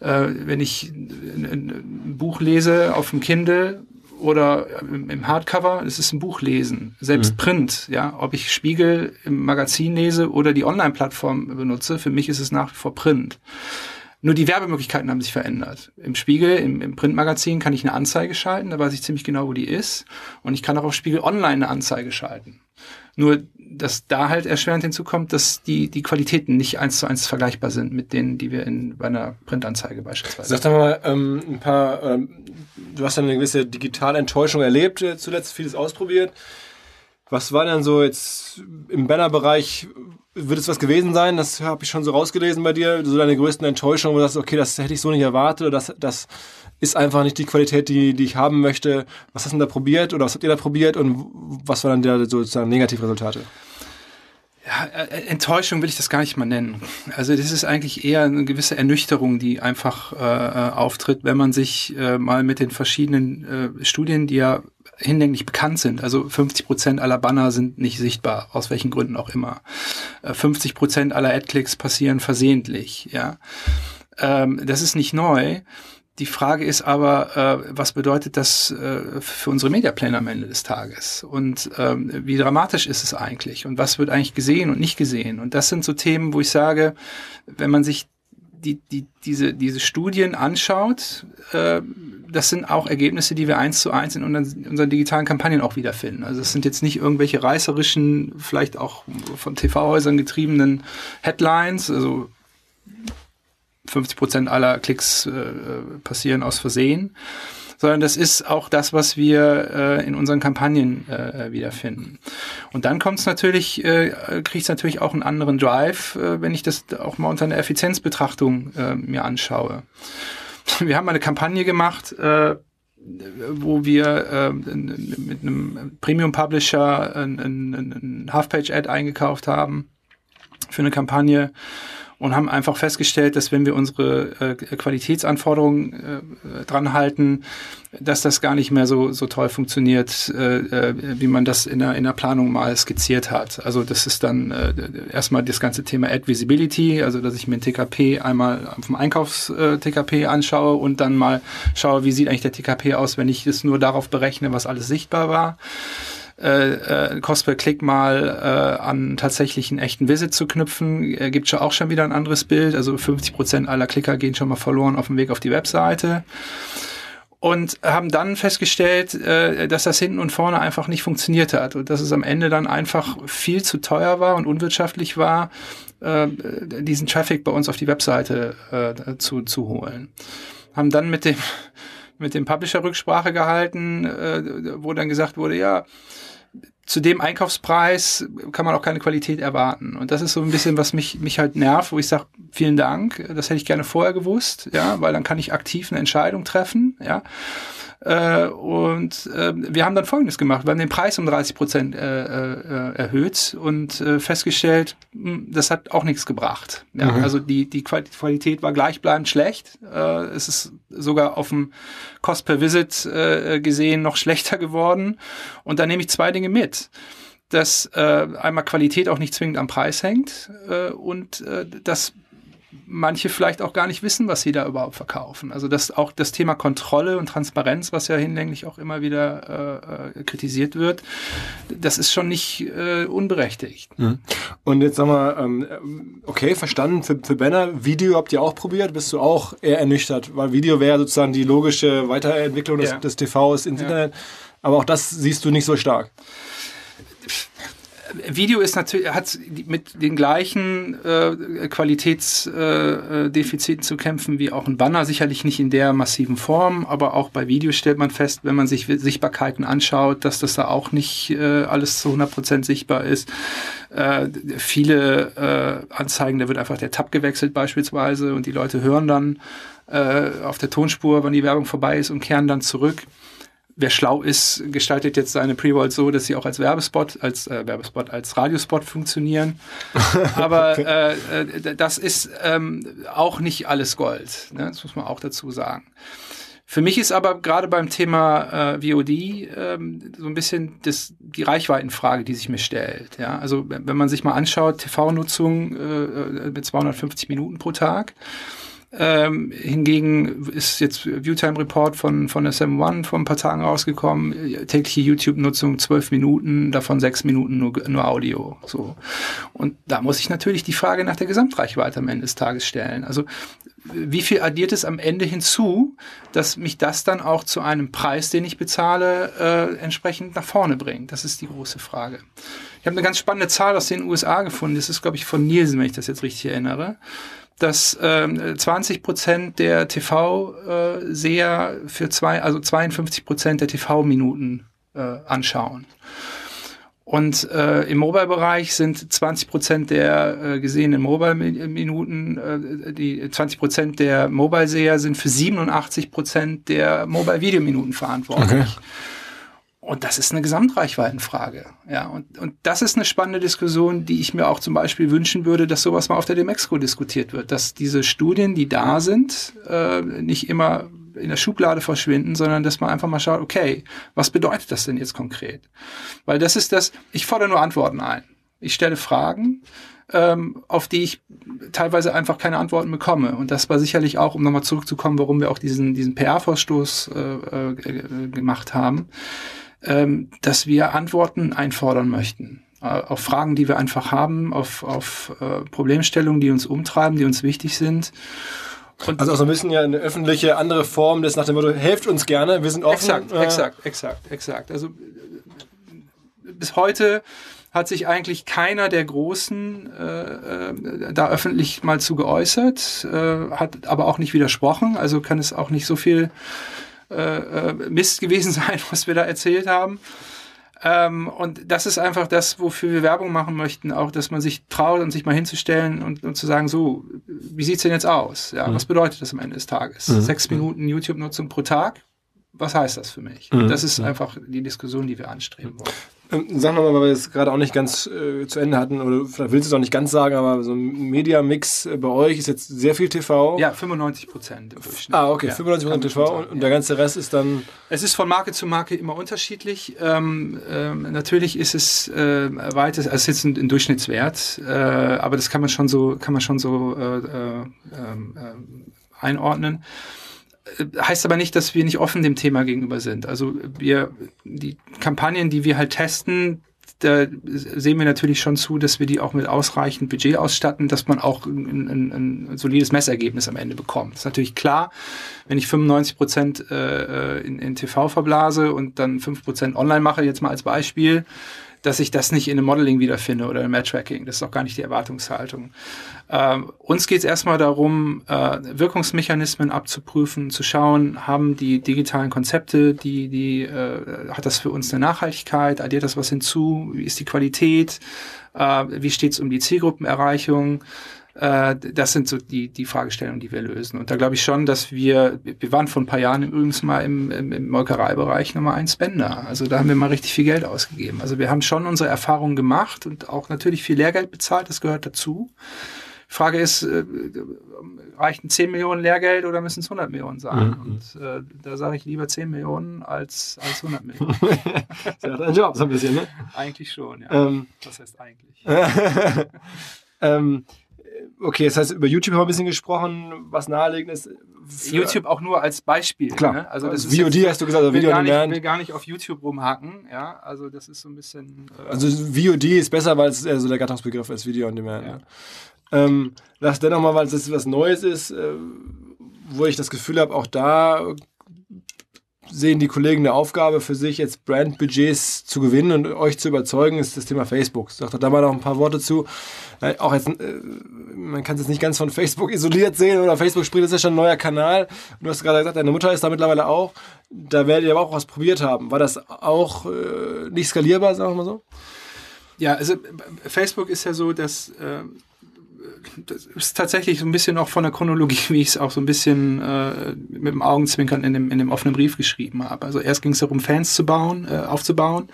Äh, wenn ich ein, ein Buch lese auf dem Kindle, oder im Hardcover, es ist ein Buch lesen. Selbst mhm. Print, ja. Ob ich Spiegel im Magazin lese oder die Online-Plattform benutze, für mich ist es nach wie vor Print. Nur die Werbemöglichkeiten haben sich verändert. Im Spiegel, im, im Printmagazin kann ich eine Anzeige schalten, da weiß ich ziemlich genau, wo die ist. Und ich kann auch auf Spiegel Online eine Anzeige schalten. Nur, dass da halt erschwerend hinzukommt, dass die, die Qualitäten nicht eins zu eins vergleichbar sind mit denen, die wir in, bei einer Printanzeige beispielsweise. Sag doch mal ähm, ein paar, ähm, du hast ja eine gewisse digitale Enttäuschung erlebt, äh, zuletzt vieles ausprobiert. Was war denn so jetzt im Banner-Bereich, wird es was gewesen sein? Das habe ich schon so rausgelesen bei dir, so deine größten Enttäuschungen, wo du sagst, okay, das hätte ich so nicht erwartet oder das, das ist einfach nicht die Qualität, die, die ich haben möchte. Was hast du denn da probiert oder was habt ihr da probiert und was waren dann der sozusagen Negativresultate? Ja, äh, Enttäuschung will ich das gar nicht mal nennen. Also das ist eigentlich eher eine gewisse Ernüchterung, die einfach äh, äh auftritt, wenn man sich äh, mal mit den verschiedenen äh, Studien, die ja hinlänglich bekannt sind. Also 50 Prozent aller Banner sind nicht sichtbar, aus welchen Gründen auch immer. 50 äh, Prozent aller Adclicks passieren versehentlich. Ja, ähm, das ist nicht neu. Die Frage ist aber, äh, was bedeutet das äh, für unsere Mediapläne am Ende des Tages? Und ähm, wie dramatisch ist es eigentlich? Und was wird eigentlich gesehen und nicht gesehen? Und das sind so Themen, wo ich sage, wenn man sich die, die, diese, diese Studien anschaut, äh, das sind auch Ergebnisse, die wir eins zu eins in unseren, unseren digitalen Kampagnen auch wiederfinden. Also es sind jetzt nicht irgendwelche reißerischen, vielleicht auch von TV-Häusern getriebenen Headlines, also 50 Prozent aller Klicks äh, passieren aus Versehen, sondern das ist auch das, was wir äh, in unseren Kampagnen äh, wiederfinden. Und dann kommt es natürlich, äh, kriegt es natürlich auch einen anderen Drive, äh, wenn ich das auch mal unter einer Effizienzbetrachtung äh, mir anschaue. Wir haben eine Kampagne gemacht, äh, wo wir äh, mit einem Premium-Publisher ein, ein, ein Half-Page-Ad eingekauft haben für eine Kampagne und haben einfach festgestellt, dass wenn wir unsere äh, Qualitätsanforderungen äh, dran halten, dass das gar nicht mehr so, so toll funktioniert, äh, äh, wie man das in der, in der Planung mal skizziert hat. Also das ist dann äh, erstmal das ganze Thema Ad Visibility, also dass ich mir ein TKP einmal vom Einkaufs-TKP äh, anschaue und dann mal schaue, wie sieht eigentlich der TKP aus, wenn ich es nur darauf berechne, was alles sichtbar war äh, äh, Cost per Klick mal äh, an tatsächlich einen echten Visit zu knüpfen, äh, gibt schon auch schon wieder ein anderes Bild. Also 50 Prozent aller Klicker gehen schon mal verloren auf dem Weg auf die Webseite. und haben dann festgestellt, äh, dass das hinten und vorne einfach nicht funktioniert hat und dass es am Ende dann einfach viel zu teuer war und unwirtschaftlich war, äh, diesen Traffic bei uns auf die Webseite zu, zu holen. Haben dann mit dem mit dem Publisher Rücksprache gehalten, äh, wo dann gesagt wurde, ja, zu dem Einkaufspreis kann man auch keine Qualität erwarten. Und das ist so ein bisschen, was mich, mich halt nervt, wo ich sage, vielen Dank, das hätte ich gerne vorher gewusst, ja, weil dann kann ich aktiv eine Entscheidung treffen, ja. Äh, und äh, wir haben dann Folgendes gemacht. Wir haben den Preis um 30 Prozent äh, äh, erhöht und äh, festgestellt, mh, hm, das hat auch nichts gebracht. Ja, mhm. Also die, die Qualität war gleichbleibend schlecht. Äh, es ist sogar auf dem Cost per Visit äh, gesehen noch schlechter geworden. Und da nehme ich zwei Dinge mit dass äh, einmal Qualität auch nicht zwingend am Preis hängt äh, und äh, dass manche vielleicht auch gar nicht wissen, was sie da überhaupt verkaufen. Also das auch das Thema Kontrolle und Transparenz, was ja hinlänglich auch immer wieder äh, äh, kritisiert wird, das ist schon nicht äh, unberechtigt. Mhm. Und jetzt sag mal, ähm, okay, verstanden, für, für Banner, Video habt ihr auch probiert, bist du auch eher ernüchtert, weil Video wäre sozusagen die logische Weiterentwicklung des, ja. des TVs ins ja. Internet, aber auch das siehst du nicht so stark. Video ist natürlich, hat mit den gleichen äh, Qualitätsdefiziten äh, zu kämpfen wie auch ein Banner, sicherlich nicht in der massiven Form, aber auch bei Video stellt man fest, wenn man sich Sichtbarkeiten anschaut, dass das da auch nicht äh, alles zu 100% sichtbar ist. Äh, viele äh, Anzeigen, da wird einfach der Tab gewechselt beispielsweise und die Leute hören dann äh, auf der Tonspur, wann die Werbung vorbei ist und kehren dann zurück wer schlau ist, gestaltet jetzt seine Pre-Rolls so, dass sie auch als Werbespot, als äh, Werbespot, als Radiospot funktionieren. Aber äh, äh, das ist ähm, auch nicht alles Gold. Ne? Das muss man auch dazu sagen. Für mich ist aber gerade beim Thema äh, VOD ähm, so ein bisschen das, die Reichweitenfrage, die sich mir stellt. Ja? Also wenn man sich mal anschaut, TV-Nutzung äh, äh mit 250 Minuten pro Tag, ähm, hingegen ist jetzt Viewtime Report von, von SM One vor ein paar Tagen rausgekommen. Tägliche YouTube-Nutzung zwölf Minuten, davon sechs Minuten nur, nur Audio. So. Und da muss ich natürlich die Frage nach der Gesamtreichweite am Ende des Tages stellen. Also, wie viel addiert es am Ende hinzu, dass mich das dann auch zu einem Preis, den ich bezahle, äh, entsprechend nach vorne bringt? Das ist die große Frage. Ich habe eine ganz spannende Zahl aus den USA gefunden. Das ist, glaube ich, von Nielsen, wenn ich das jetzt richtig erinnere dass ähm, 20 Prozent der TV-Seher für zwei, also 52 Prozent der TV-Minuten äh, anschauen. Und äh, im Mobile-Bereich sind 20 Prozent der äh, gesehenen Mobile-Minuten, äh, die 20 Prozent der Mobile-Seher sind für 87 Prozent der Mobile-Videominuten verantwortlich. Okay. Und das ist eine Gesamtreichweitenfrage. Ja, und, und das ist eine spannende Diskussion, die ich mir auch zum Beispiel wünschen würde, dass sowas mal auf der Demexco diskutiert wird, dass diese Studien, die da sind, äh, nicht immer in der Schublade verschwinden, sondern dass man einfach mal schaut, okay, was bedeutet das denn jetzt konkret? Weil das ist das, ich fordere nur Antworten ein. Ich stelle Fragen, ähm, auf die ich teilweise einfach keine Antworten bekomme. Und das war sicherlich auch, um nochmal zurückzukommen, warum wir auch diesen, diesen PR-Vorstoß äh, äh, gemacht haben ähm, dass wir Antworten einfordern möchten äh, auf Fragen, die wir einfach haben, auf, auf äh, Problemstellungen, die uns umtreiben, die uns wichtig sind. Und also auch so ein bisschen ja eine öffentliche andere Form des nach dem Motto, helft uns gerne, wir sind offen. Exakt, äh, exakt, exakt, exakt. Also bis heute hat sich eigentlich keiner der Großen äh, da öffentlich mal zu geäußert, äh, hat aber auch nicht widersprochen, also kann es auch nicht so viel äh, äh, Mist gewesen sein, was wir da erzählt haben. Ähm, und das ist einfach das, wofür wir Werbung machen möchten, auch, dass man sich traut und sich mal hinzustellen und, und zu sagen, so, wie sieht's denn jetzt aus? Ja, mhm. was bedeutet das am Ende des Tages? Mhm. Sechs Minuten YouTube-Nutzung pro Tag? Was heißt das für mich? Mhm. Das ist einfach die Diskussion, die wir anstreben wollen. Ähm, sag nochmal, weil wir es gerade auch nicht ganz äh, zu Ende hatten, oder vielleicht willst du es auch nicht ganz sagen, aber so ein Media-Mix äh, bei euch ist jetzt sehr viel TV. Ja, 95 Prozent. Ah, okay, ja, 95 Prozent TV sagen, und, der ganze Rest ist dann... Es ist von Marke zu Marke immer unterschiedlich. Ähm, ähm, natürlich ist es äh, weites, also es ist jetzt ein, ein Durchschnittswert, äh, aber das kann man schon so, kann man schon so äh, äh, ähm, äh einordnen heißt aber nicht, dass wir nicht offen dem Thema gegenüber sind. Also wir, die Kampagnen, die wir halt testen, da sehen wir natürlich schon zu, dass wir die auch mit ausreichend Budget ausstatten, dass man auch ein, ein, ein solides Messergebnis am Ende bekommt. Das ist natürlich klar, wenn ich 95 Prozent äh, in, in TV verblase und dann 5 Prozent online mache, jetzt mal als Beispiel, dass ich das nicht in einem Modeling wiederfinde oder im Matchtracking. Das ist auch gar nicht die Erwartungshaltung. Ähm, uns geht es erstmal darum, äh, Wirkungsmechanismen abzuprüfen, zu schauen, haben die digitalen Konzepte, die, die, äh, hat das für uns eine Nachhaltigkeit, addiert das was hinzu, wie ist die Qualität, äh, wie steht es um die Zielgruppenerreichung, äh, das sind so die, die Fragestellungen, die wir lösen. Und da glaube ich schon, dass wir, wir waren vor ein paar Jahren übrigens mal im, im, im Molkereibereich Nummer eins Spender. Also da haben wir mal richtig viel Geld ausgegeben. Also wir haben schon unsere Erfahrungen gemacht und auch natürlich viel Lehrgeld bezahlt, das gehört dazu. Frage ist, äh, reichen 10 Millionen Lehrgeld oder müssen es 100 Millionen sein? Mhm. Und äh, da sage ich lieber 10 Millionen als, als 100 Millionen. das ist ja dein Job so ein bisschen, ne? Eigentlich schon, ja. Ähm, Was heißt eigentlich? ähm, okay, das heißt, über YouTube haben wir ein bisschen gesprochen, was naheliegend ist. YouTube auch nur als Beispiel. Klar. Ne? Also das VOD jetzt, hast du gesagt, also Video on Demand. Ich will gar nicht auf YouTube rumhacken, ja. Also das ist so ein bisschen. Äh also VOD ist besser, weil es eher so der Gattungsbegriff ist, Video on Demand. Ja. Ähm, lass dennoch mal, weil es was Neues ist, äh, wo ich das Gefühl habe, auch da sehen die Kollegen eine Aufgabe für sich, jetzt Brandbudgets zu gewinnen und euch zu überzeugen, ist das Thema Facebook. Sagt doch da mal noch ein paar Worte zu. Auch jetzt, äh, man kann es jetzt nicht ganz von Facebook isoliert sehen oder Facebook spricht, das ist ja schon ein neuer Kanal. Du hast gerade gesagt, deine Mutter ist da mittlerweile auch. Da werdet ihr aber auch was probiert haben. War das auch äh, nicht skalierbar, sagen wir mal so? Ja, also Facebook ist ja so, dass äh, das ist tatsächlich so ein bisschen auch von der Chronologie, wie ich es auch so ein bisschen äh, mit dem Augenzwinkern in dem, in dem offenen Brief geschrieben habe. Also erst ging es darum, Fans zu bauen, äh, aufzubauen.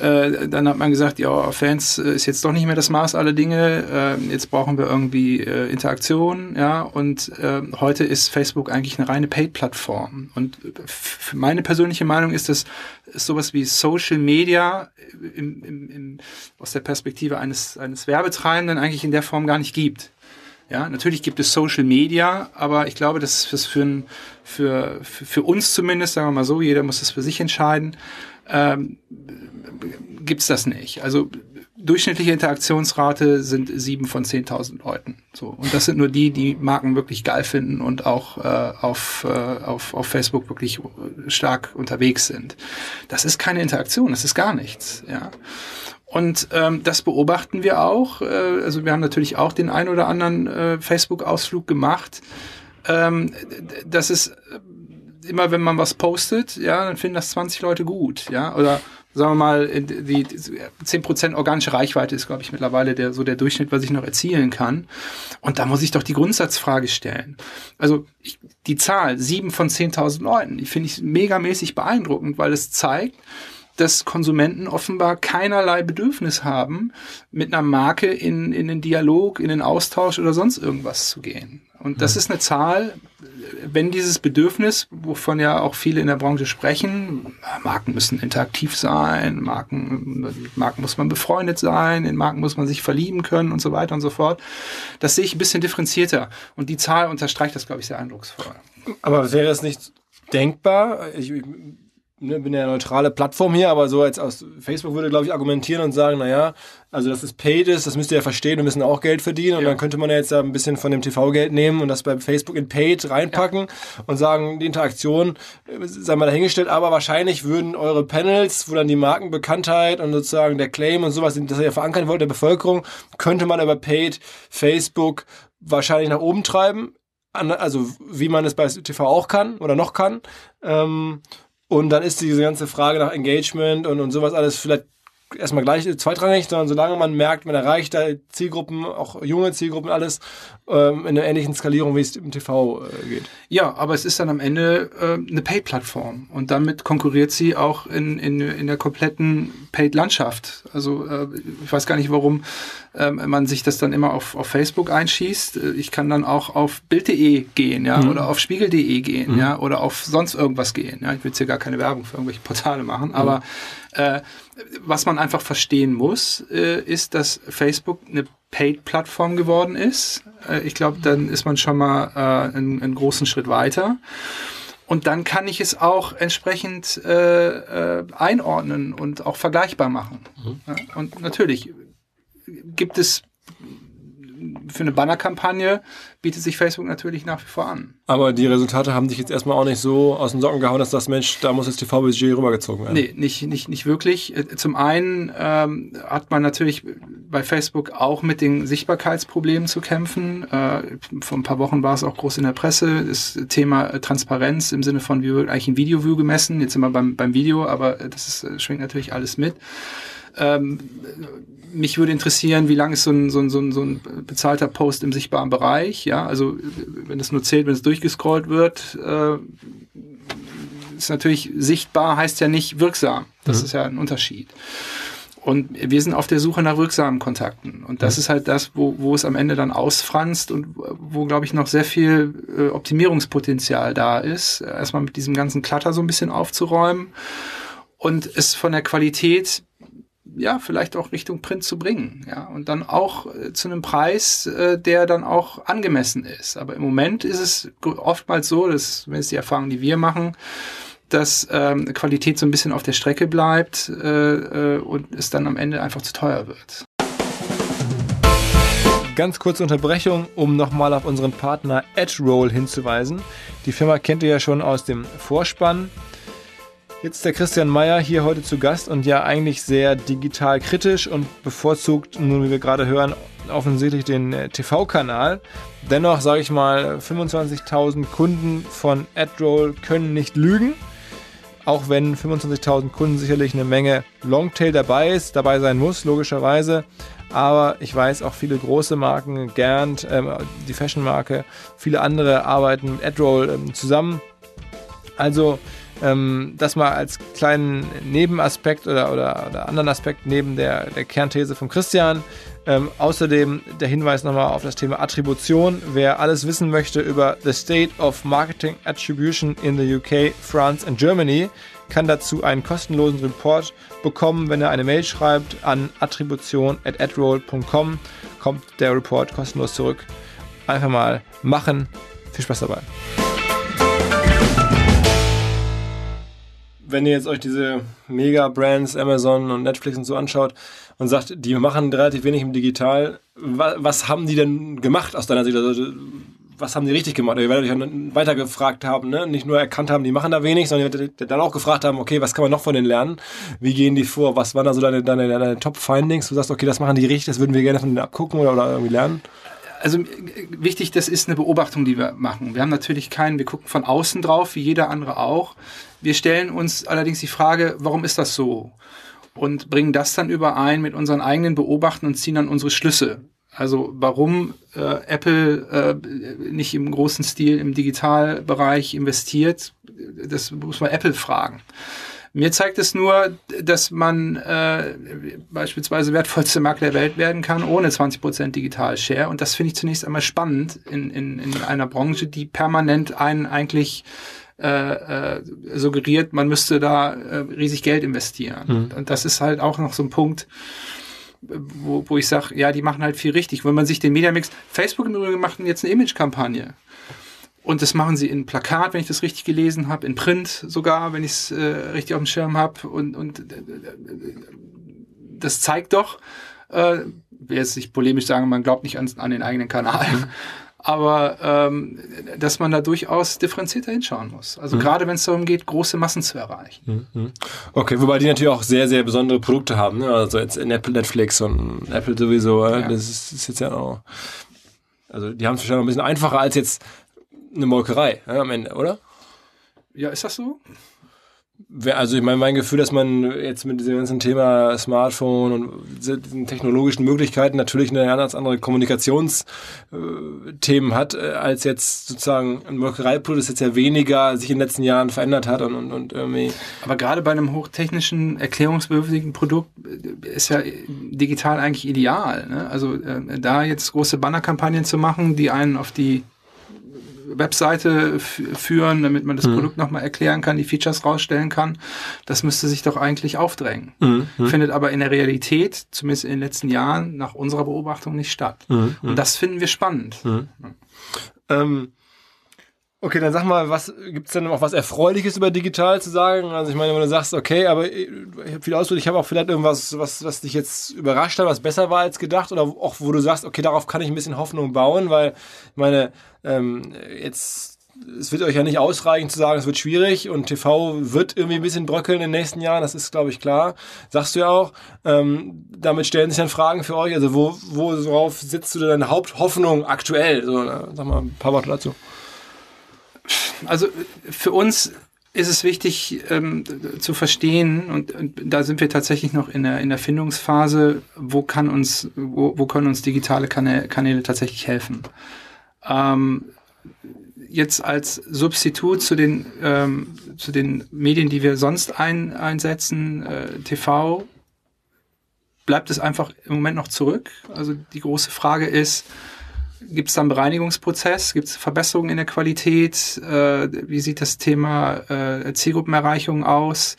Äh, dann hat man gesagt, ja, Fans äh, ist jetzt doch nicht mehr das Maß aller Dinge. Äh, jetzt brauchen wir irgendwie äh, Interaktion, ja. Und äh, heute ist Facebook eigentlich eine reine Paid-Plattform. Und für meine persönliche Meinung ist das ist sowas wie Social Media im, im, im, aus der Perspektive eines eines Werbetreibenden eigentlich in der Form gar nicht gibt. Ja, natürlich gibt es Social Media, aber ich glaube, dass es für, für, für, für uns zumindest, sagen wir mal so, jeder muss es für sich entscheiden, ähm, gibt's das nicht. Also durchschnittliche Interaktionsrate sind sieben von 10.000 Leuten. So und das sind nur die, die Marken wirklich geil finden und auch äh, auf, äh, auf auf Facebook wirklich stark unterwegs sind. Das ist keine Interaktion, das ist gar nichts. Ja. Und ähm, das beobachten wir auch. Äh, also wir haben natürlich auch den ein oder anderen äh, Facebook-Ausflug gemacht. Ähm, das ist äh, immer, wenn man was postet, ja, dann finden das 20 Leute gut, ja, oder sagen wir mal, die, die 10% organische Reichweite ist, glaube ich, mittlerweile der, so der Durchschnitt, was ich noch erzielen kann. Und da muss ich doch die Grundsatzfrage stellen. Also ich, die Zahl, sieben von 10.000 Leuten, die finde ich megamäßig beeindruckend, weil es zeigt, dass Konsumenten offenbar keinerlei Bedürfnis haben, mit einer Marke in, in den Dialog, in den Austausch oder sonst irgendwas zu gehen. Und das ist eine Zahl, wenn dieses Bedürfnis, wovon ja auch viele in der Branche sprechen, Marken müssen interaktiv sein, Marken, mit Marken muss man befreundet sein, in Marken muss man sich verlieben können und so weiter und so fort. Das sehe ich ein bisschen differenzierter. Und die Zahl unterstreicht das, glaube ich, sehr eindrucksvoll. Aber wäre es nicht denkbar? Ich, ne, bin ja eine neutrale Plattform hier, aber so als aus Facebook würde, glaube ich, argumentieren und sagen, naja, also dass es paid ist, das müsst ihr ja verstehen, wir müssen auch Geld verdienen und ja. dann könnte man ja jetzt da ein bisschen von dem TV-Geld nehmen und das bei Facebook in paid reinpacken ja. und sagen, die Interaktion sei mal dahingestellt, aber wahrscheinlich würden eure Panels, wo dann die Markenbekanntheit und sozusagen der Claim und sowas, das ihr ja verankern wollt der Bevölkerung, könnte man über paid Facebook wahrscheinlich nach oben treiben, also wie man es bei TV auch kann oder noch kann. Ähm, und dann ist diese ganze Frage nach Engagement und, und sowas alles vielleicht erstmal gleich zweitrangig, sondern solange man merkt, man erreicht da Zielgruppen, auch junge Zielgruppen, alles ähm, in einer ähnlichen Skalierung, wie es im TV äh, geht. Ja, aber es ist dann am Ende äh, eine Paid-Plattform und damit konkurriert sie auch in, in, in der kompletten Paid-Landschaft. Also äh, ich weiß gar nicht, warum ähm, man sich das dann immer auf, auf Facebook einschießt. Äh, ich kann dann auch auf Bild.de gehen, ja, mhm. oder auf Spiegel.de gehen, mhm. ja, oder auf sonst irgendwas gehen. Ja, ich will jetzt hier gar keine Werbung für irgendwelche Portale machen, mhm. Äh, was man einfach verstehen muss, äh, ist, dass Facebook eine Paid-Plattform geworden ist. Äh, ich glaube, dann ist man schon mal äh, einen, einen großen Schritt weiter. Und dann kann ich es auch entsprechend äh, äh, einordnen und auch vergleichbar machen. Mhm. Ja, und natürlich gibt es für eine Bannerkampagne bietet sich Facebook natürlich nach wie vor an. Aber die Resultate haben dich jetzt erstmal auch nicht so aus den Socken gehauen, dass das Mensch, da muss jetzt TV-Budget rübergezogen werden. Nee, nicht, nicht, nicht wirklich. Äh, zum einen ähm, hat man natürlich bei Facebook auch mit den Sichtbarkeitsproblemen zu kämpfen. Äh, vor ein paar Wochen war es auch groß in der Presse, das Thema äh, Transparenz im Sinne von, wie wird eigentlich ein Video-View gemessen? Jetzt sind wir beim, beim Video, aber das ist, äh, schwingt natürlich alles mit. Ähm, mich würde interessieren, wie lange ist so ein, so, ein, so, ein, so ein bezahlter Post im sichtbaren Bereich. Ja, also wenn es nur zählt, wenn es durchgescrollt wird, äh, ist natürlich sichtbar, heißt ja nicht wirksam. Das mhm. ist ja ein Unterschied. Und wir sind auf der Suche nach wirksamen Kontakten. Und das mhm. ist halt das, wo, wo es am Ende dann ausfranst und wo, glaube ich, noch sehr viel äh, Optimierungspotenzial da ist. Erstmal mit diesem ganzen Klatter so ein bisschen aufzuräumen und es von der Qualität ja, vielleicht auch Richtung Print zu bringen, ja, und dann auch äh, zu einem Preis, äh, der dann auch angemessen ist. Aber im Moment ist es oftmals so, dass, es die Erfahrung, die wir machen, dass ähm, Qualität so ein bisschen auf der Strecke bleibt äh, äh, und es dann am Ende einfach zu teuer wird. Ganz kurze Unterbrechung, um nochmal auf unseren Partner AdRoll hinzuweisen. Die Firma kennt ihr ja schon aus dem Vorspann. Jetzt der Christian Meyer hier heute zu Gast und ja eigentlich sehr digital kritisch und bevorzugt, nun wie wir gerade hören, offensichtlich den äh, TV-Kanal. Dennoch sage ich mal, 25.000 Kunden von AdRoll können nicht lügen. Auch wenn 25.000 Kunden sicherlich eine Menge Longtail dabei ist, dabei sein muss, logischerweise. Aber ich weiß auch viele große Marken, Gernt, ähm, die Fashion-Marke, viele andere arbeiten mit AdRoll ähm, zusammen. Also ähm, das mal als kleinen Nebenaspekt oder, oder, oder anderen Aspekt neben der, der Kernthese von Christian. Ähm, außerdem der Hinweis nochmal auf das Thema Attribution. Wer alles wissen möchte über The State of Marketing Attribution in the UK, France and Germany, kann dazu einen kostenlosen Report bekommen, wenn er eine Mail schreibt an attribution.adroll.com. Kommt der Report kostenlos zurück. Einfach mal machen. Viel Spaß dabei. Wenn ihr jetzt euch diese Mega-Brands, Amazon und Netflix und so anschaut und sagt, die machen relativ wenig im Digital, was, was haben die denn gemacht aus deiner Sicht? Also, was haben die richtig gemacht? Ihr werdet euch weiter gefragt haben, ne? nicht nur erkannt haben, die machen da wenig, sondern ihr werdet dann auch gefragt haben, okay, was kann man noch von denen lernen? Wie gehen die vor? Was waren da so deine, deine, deine Top-Findings? Du sagst, okay, das machen die richtig, das würden wir gerne von denen abgucken oder, oder irgendwie lernen? Also wichtig, das ist eine Beobachtung, die wir machen. Wir haben natürlich keinen, wir gucken von außen drauf, wie jeder andere auch. Wir stellen uns allerdings die Frage, warum ist das so? Und bringen das dann überein mit unseren eigenen Beobachten und ziehen dann unsere Schlüsse. Also warum äh, Apple äh, nicht im großen Stil im Digitalbereich investiert, das muss man Apple fragen. Mir zeigt es nur, dass man äh, beispielsweise wertvollste Markt der Welt werden kann ohne 20% Digital-Share. Und das finde ich zunächst einmal spannend in, in, in einer Branche, die permanent einen eigentlich äh, äh, suggeriert, man müsste da äh, riesig Geld investieren. Mhm. Und das ist halt auch noch so ein Punkt, wo, wo ich sage, ja, die machen halt viel richtig. Wenn man sich den Mediamix, Facebook im Übrigen macht jetzt eine Image-Kampagne. Und das machen sie in Plakat, wenn ich das richtig gelesen habe, in Print sogar, wenn ich es äh, richtig auf dem Schirm habe. Und, und äh, das zeigt doch, äh, will jetzt nicht polemisch sagen, man glaubt nicht an, an den eigenen Kanal. Mhm. Aber ähm, dass man da durchaus differenzierter hinschauen muss. Also mhm. gerade wenn es darum geht, große Massen zu erreichen. Mhm. Okay, wobei die natürlich auch sehr, sehr besondere Produkte haben. Ne? Also jetzt in Apple, Netflix und Apple sowieso. Ja. Das ist, ist jetzt ja auch. Also die haben es wahrscheinlich ein bisschen einfacher als jetzt eine Molkerei ja, am Ende, oder? Ja, ist das so? Also ich meine, mein Gefühl, dass man jetzt mit diesem ganzen Thema Smartphone und diesen technologischen Möglichkeiten natürlich eine ganz andere Kommunikationsthemen hat, äh, als jetzt sozusagen ein Molkereiprodukt, das jetzt ja weniger sich in den letzten Jahren verändert hat und, und, und irgendwie. Aber gerade bei einem hochtechnischen, erklärungsbedürftigen Produkt äh, ist ja digital eigentlich ideal. Ne? Also äh, da jetzt große Bannerkampagnen zu machen, die einen auf die Webseite führen, damit man das mhm. Produkt nochmal erklären kann, die Features rausstellen kann. Das müsste sich doch eigentlich aufdrängen. Mhm. Findet aber in der Realität, zumindest in den letzten Jahren, nach unserer Beobachtung nicht statt. Mhm. Und das finden wir spannend. Mhm. Ähm, Okay, dann sag mal, was gibt's denn noch was Erfreuliches über digital zu sagen? Also ich meine, wenn du sagst, okay, aber ich habe viel Ausdruck, ich habe auch vielleicht irgendwas, was, was dich jetzt überrascht hat, was besser war als gedacht, oder auch wo du sagst, okay, darauf kann ich ein bisschen Hoffnung bauen, weil ich meine, ähm, jetzt es wird euch ja nicht ausreichen zu sagen, es wird schwierig und TV wird irgendwie ein bisschen bröckeln in den nächsten Jahren, das ist, glaube ich, klar. Sagst du ja auch. Ähm, damit stellen sich dann Fragen für euch. Also wo, worauf setzt du deine Haupthoffnung aktuell? So, sag mal ein paar Worte dazu. Also für uns ist es wichtig ähm, zu verstehen, und, und, da sind wir tatsächlich noch in der, in der Findungsphase, wo kann uns, wo, wo können uns digitale Kanäle, Kanäle tatsächlich helfen. Ähm, jetzt als Substitut zu den, ähm, zu den Medien, die wir sonst ein, einsetzen, äh, TV, bleibt es einfach im Moment noch zurück. Also die große Frage ist, gibt es da einen Bereinigungsprozess? Gibt es Verbesserungen in der Qualität? Äh, wie sieht das Thema äh, Zielgruppenerreichung aus?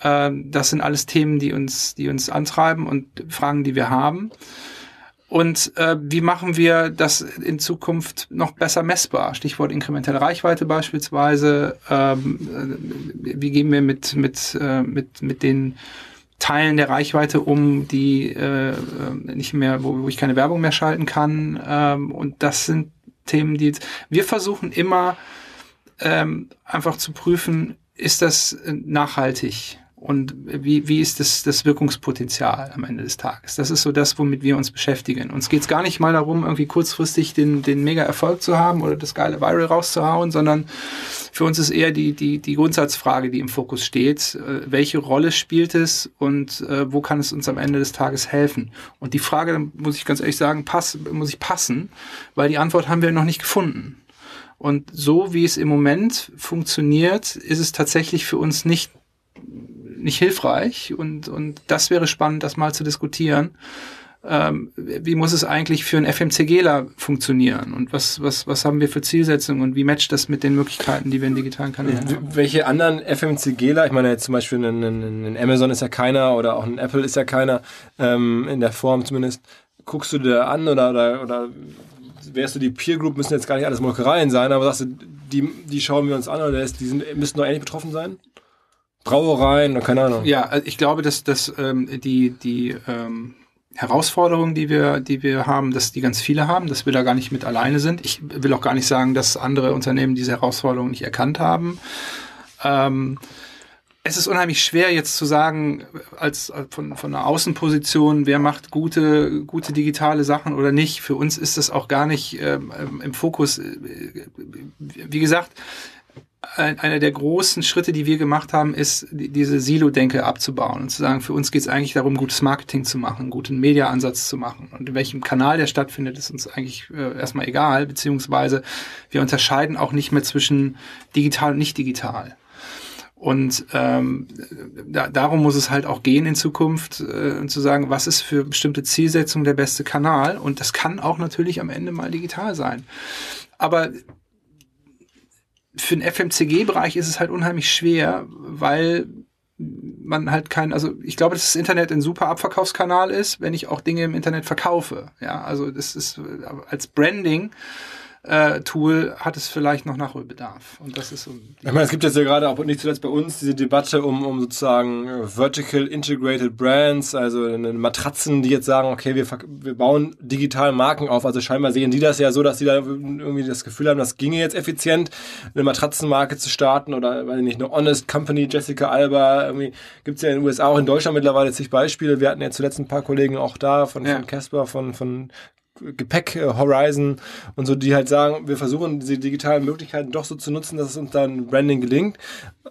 Äh, das sind alles Themen, die uns, die uns antreiben und Fragen, die wir haben. Und äh, wie machen wir das in Zukunft noch besser messbar? Stichwort inkrementelle Reichweite beispielsweise. Ähm, äh, wie gehen wir mit, mit, äh, mit, mit den Teilen der Reichweite um, die äh, nicht mehr, wo, wo ich keine Werbung mehr schalten kann? Ähm, und das sind Themen, die wir versuchen immer ähm, einfach zu prüfen, ist das nachhaltig? Und wie, wie ist das, das Wirkungspotenzial am Ende des Tages. Das ist so das, womit wir uns beschäftigen. Uns geht es gar nicht mal darum, irgendwie kurzfristig den, den Mega-Erfolg zu haben oder das geile Viral rauszuhauen, sondern für uns ist eher die, die, die Grundsatzfrage, die im Fokus steht. Äh, welche Rolle spielt es und äh, wo kann es uns am Ende des Tages helfen? Und die Frage, muss ich ganz ehrlich sagen, pass, muss ich passen, weil die Antwort haben wir noch nicht gefunden. Und so wie es im Moment funktioniert, ist es tatsächlich für uns nicht nicht hilfreich und, und das wäre spannend, das mal zu diskutieren. Ähm, wie muss es eigentlich für einen FMCGler funktionieren und was, was, was haben wir für Zielsetzungen und wie matcht das mit den Möglichkeiten, die wir in digitalen Kanälen haben? Welche anderen FMCGler, ich meine jetzt zum Beispiel ein, ein, Amazon ist ja keiner oder auch ein Apple ist ja keiner, ähm, in der Form zumindest, guckst du dir an oder, oder, oder wärst du die Peer Group, müssen jetzt gar nicht alles Molkereien sein, aber sagst du, die, die schauen wir uns an oder die sind, müssten doch ähnlich betroffen sein? Brauereien, keine Ahnung. Ja, also ich glaube, dass, dass ähm, die, die ähm, Herausforderungen, die wir, die wir haben, dass die ganz viele haben, dass wir da gar nicht mit alleine sind. Ich will auch gar nicht sagen, dass andere Unternehmen diese Herausforderungen nicht erkannt haben. Ähm, es ist unheimlich schwer jetzt zu sagen, als, von, von einer Außenposition, wer macht gute, gute digitale Sachen oder nicht. Für uns ist das auch gar nicht ähm, im Fokus. Wie gesagt, einer der großen Schritte, die wir gemacht haben, ist, diese Silo-Denke abzubauen und zu sagen, für uns geht es eigentlich darum, gutes Marketing zu machen, einen guten Media-Ansatz zu machen. Und in welchem Kanal der stattfindet, ist uns eigentlich äh, erstmal egal, beziehungsweise wir unterscheiden auch nicht mehr zwischen digital und nicht digital. Und ähm, da, darum muss es halt auch gehen in Zukunft, äh, zu sagen, was ist für bestimmte Zielsetzungen der beste Kanal. Und das kann auch natürlich am Ende mal digital sein. Aber für den FMCG-Bereich ist es halt unheimlich schwer, weil man halt kein, also ich glaube, dass das Internet ein super Abverkaufskanal ist, wenn ich auch Dinge im Internet verkaufe. Ja, also das ist als Branding äh, Tool hat es vielleicht noch Nachholbedarf. Und das ist so. Ich meine, es gibt jetzt ja gerade auch nicht zuletzt bei uns diese Debatte um, um sozusagen äh, Vertical Integrated Brands, also Matratzen, die jetzt sagen, okay, wir, wir bauen digital Marken auf. Also scheinbar sehen die das ja so, dass sie da irgendwie das Gefühl haben, das ginge jetzt effizient, eine Matratzenmarke zu starten oder, weiß ich nicht, eine Honest Company, Jessica Alba, irgendwie gibt's ja in den USA, auch in Deutschland mittlerweile zig Beispiele. Wir hatten ja zuletzt ein paar Kollegen auch da von, ja. von Casper, von, von Gepäck äh, Horizon und so, die halt sagen, wir versuchen diese digitalen Möglichkeiten doch so zu nutzen, dass es uns dann Branding gelingt.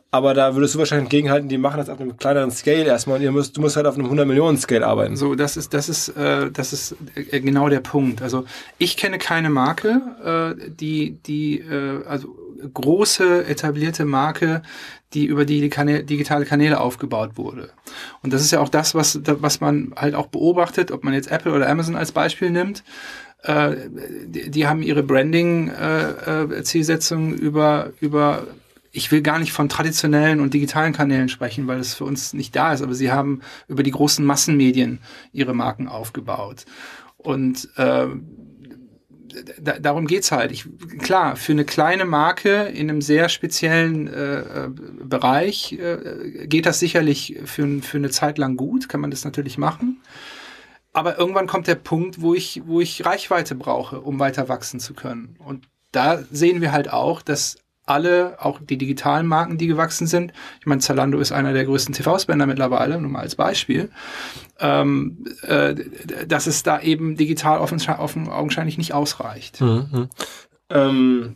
Aber da würdest du wahrscheinlich entgegenhalten, die machen das auf einem kleineren Scale erstmal und ihr müsst, du musst halt auf einem 100 Millionen Scale arbeiten. So, das ist, das ist, äh, das ist äh, genau der Punkt. Also ich kenne keine Marke, äh, die, die, äh, also große etablierte Marke, die über die Kanä digitale Kanäle aufgebaut wurde. Und das ist ja auch das, was, was man halt auch beobachtet, ob man jetzt Apple oder Amazon als Beispiel nimmt. Äh, die, die, haben ihre Branding-Zielsetzung äh, äh über, über ich will gar nicht von traditionellen und digitalen Kanälen sprechen, weil es für uns nicht da ist, aber sie haben über die großen Massenmedien ihre Marken aufgebaut. Und äh, da, darum geht's halt. Ich, klar, für eine kleine Marke in einem sehr speziellen äh, äh, Bereich äh, geht das sicherlich für, für eine Zeit lang gut, kann man das natürlich machen. Aber irgendwann kommt der Punkt, wo ich, wo ich Reichweite brauche, um weiter wachsen zu können. Und da sehen wir halt auch, dass alle, auch die digitalen Marken, die gewachsen sind. Ich meine, Zalando ist einer der größten TV-Spender mittlerweile, nur mal als Beispiel. Ähm, äh, dass es da eben digital offen, offen augenscheinlich nicht ausreicht. Mhm. Ähm,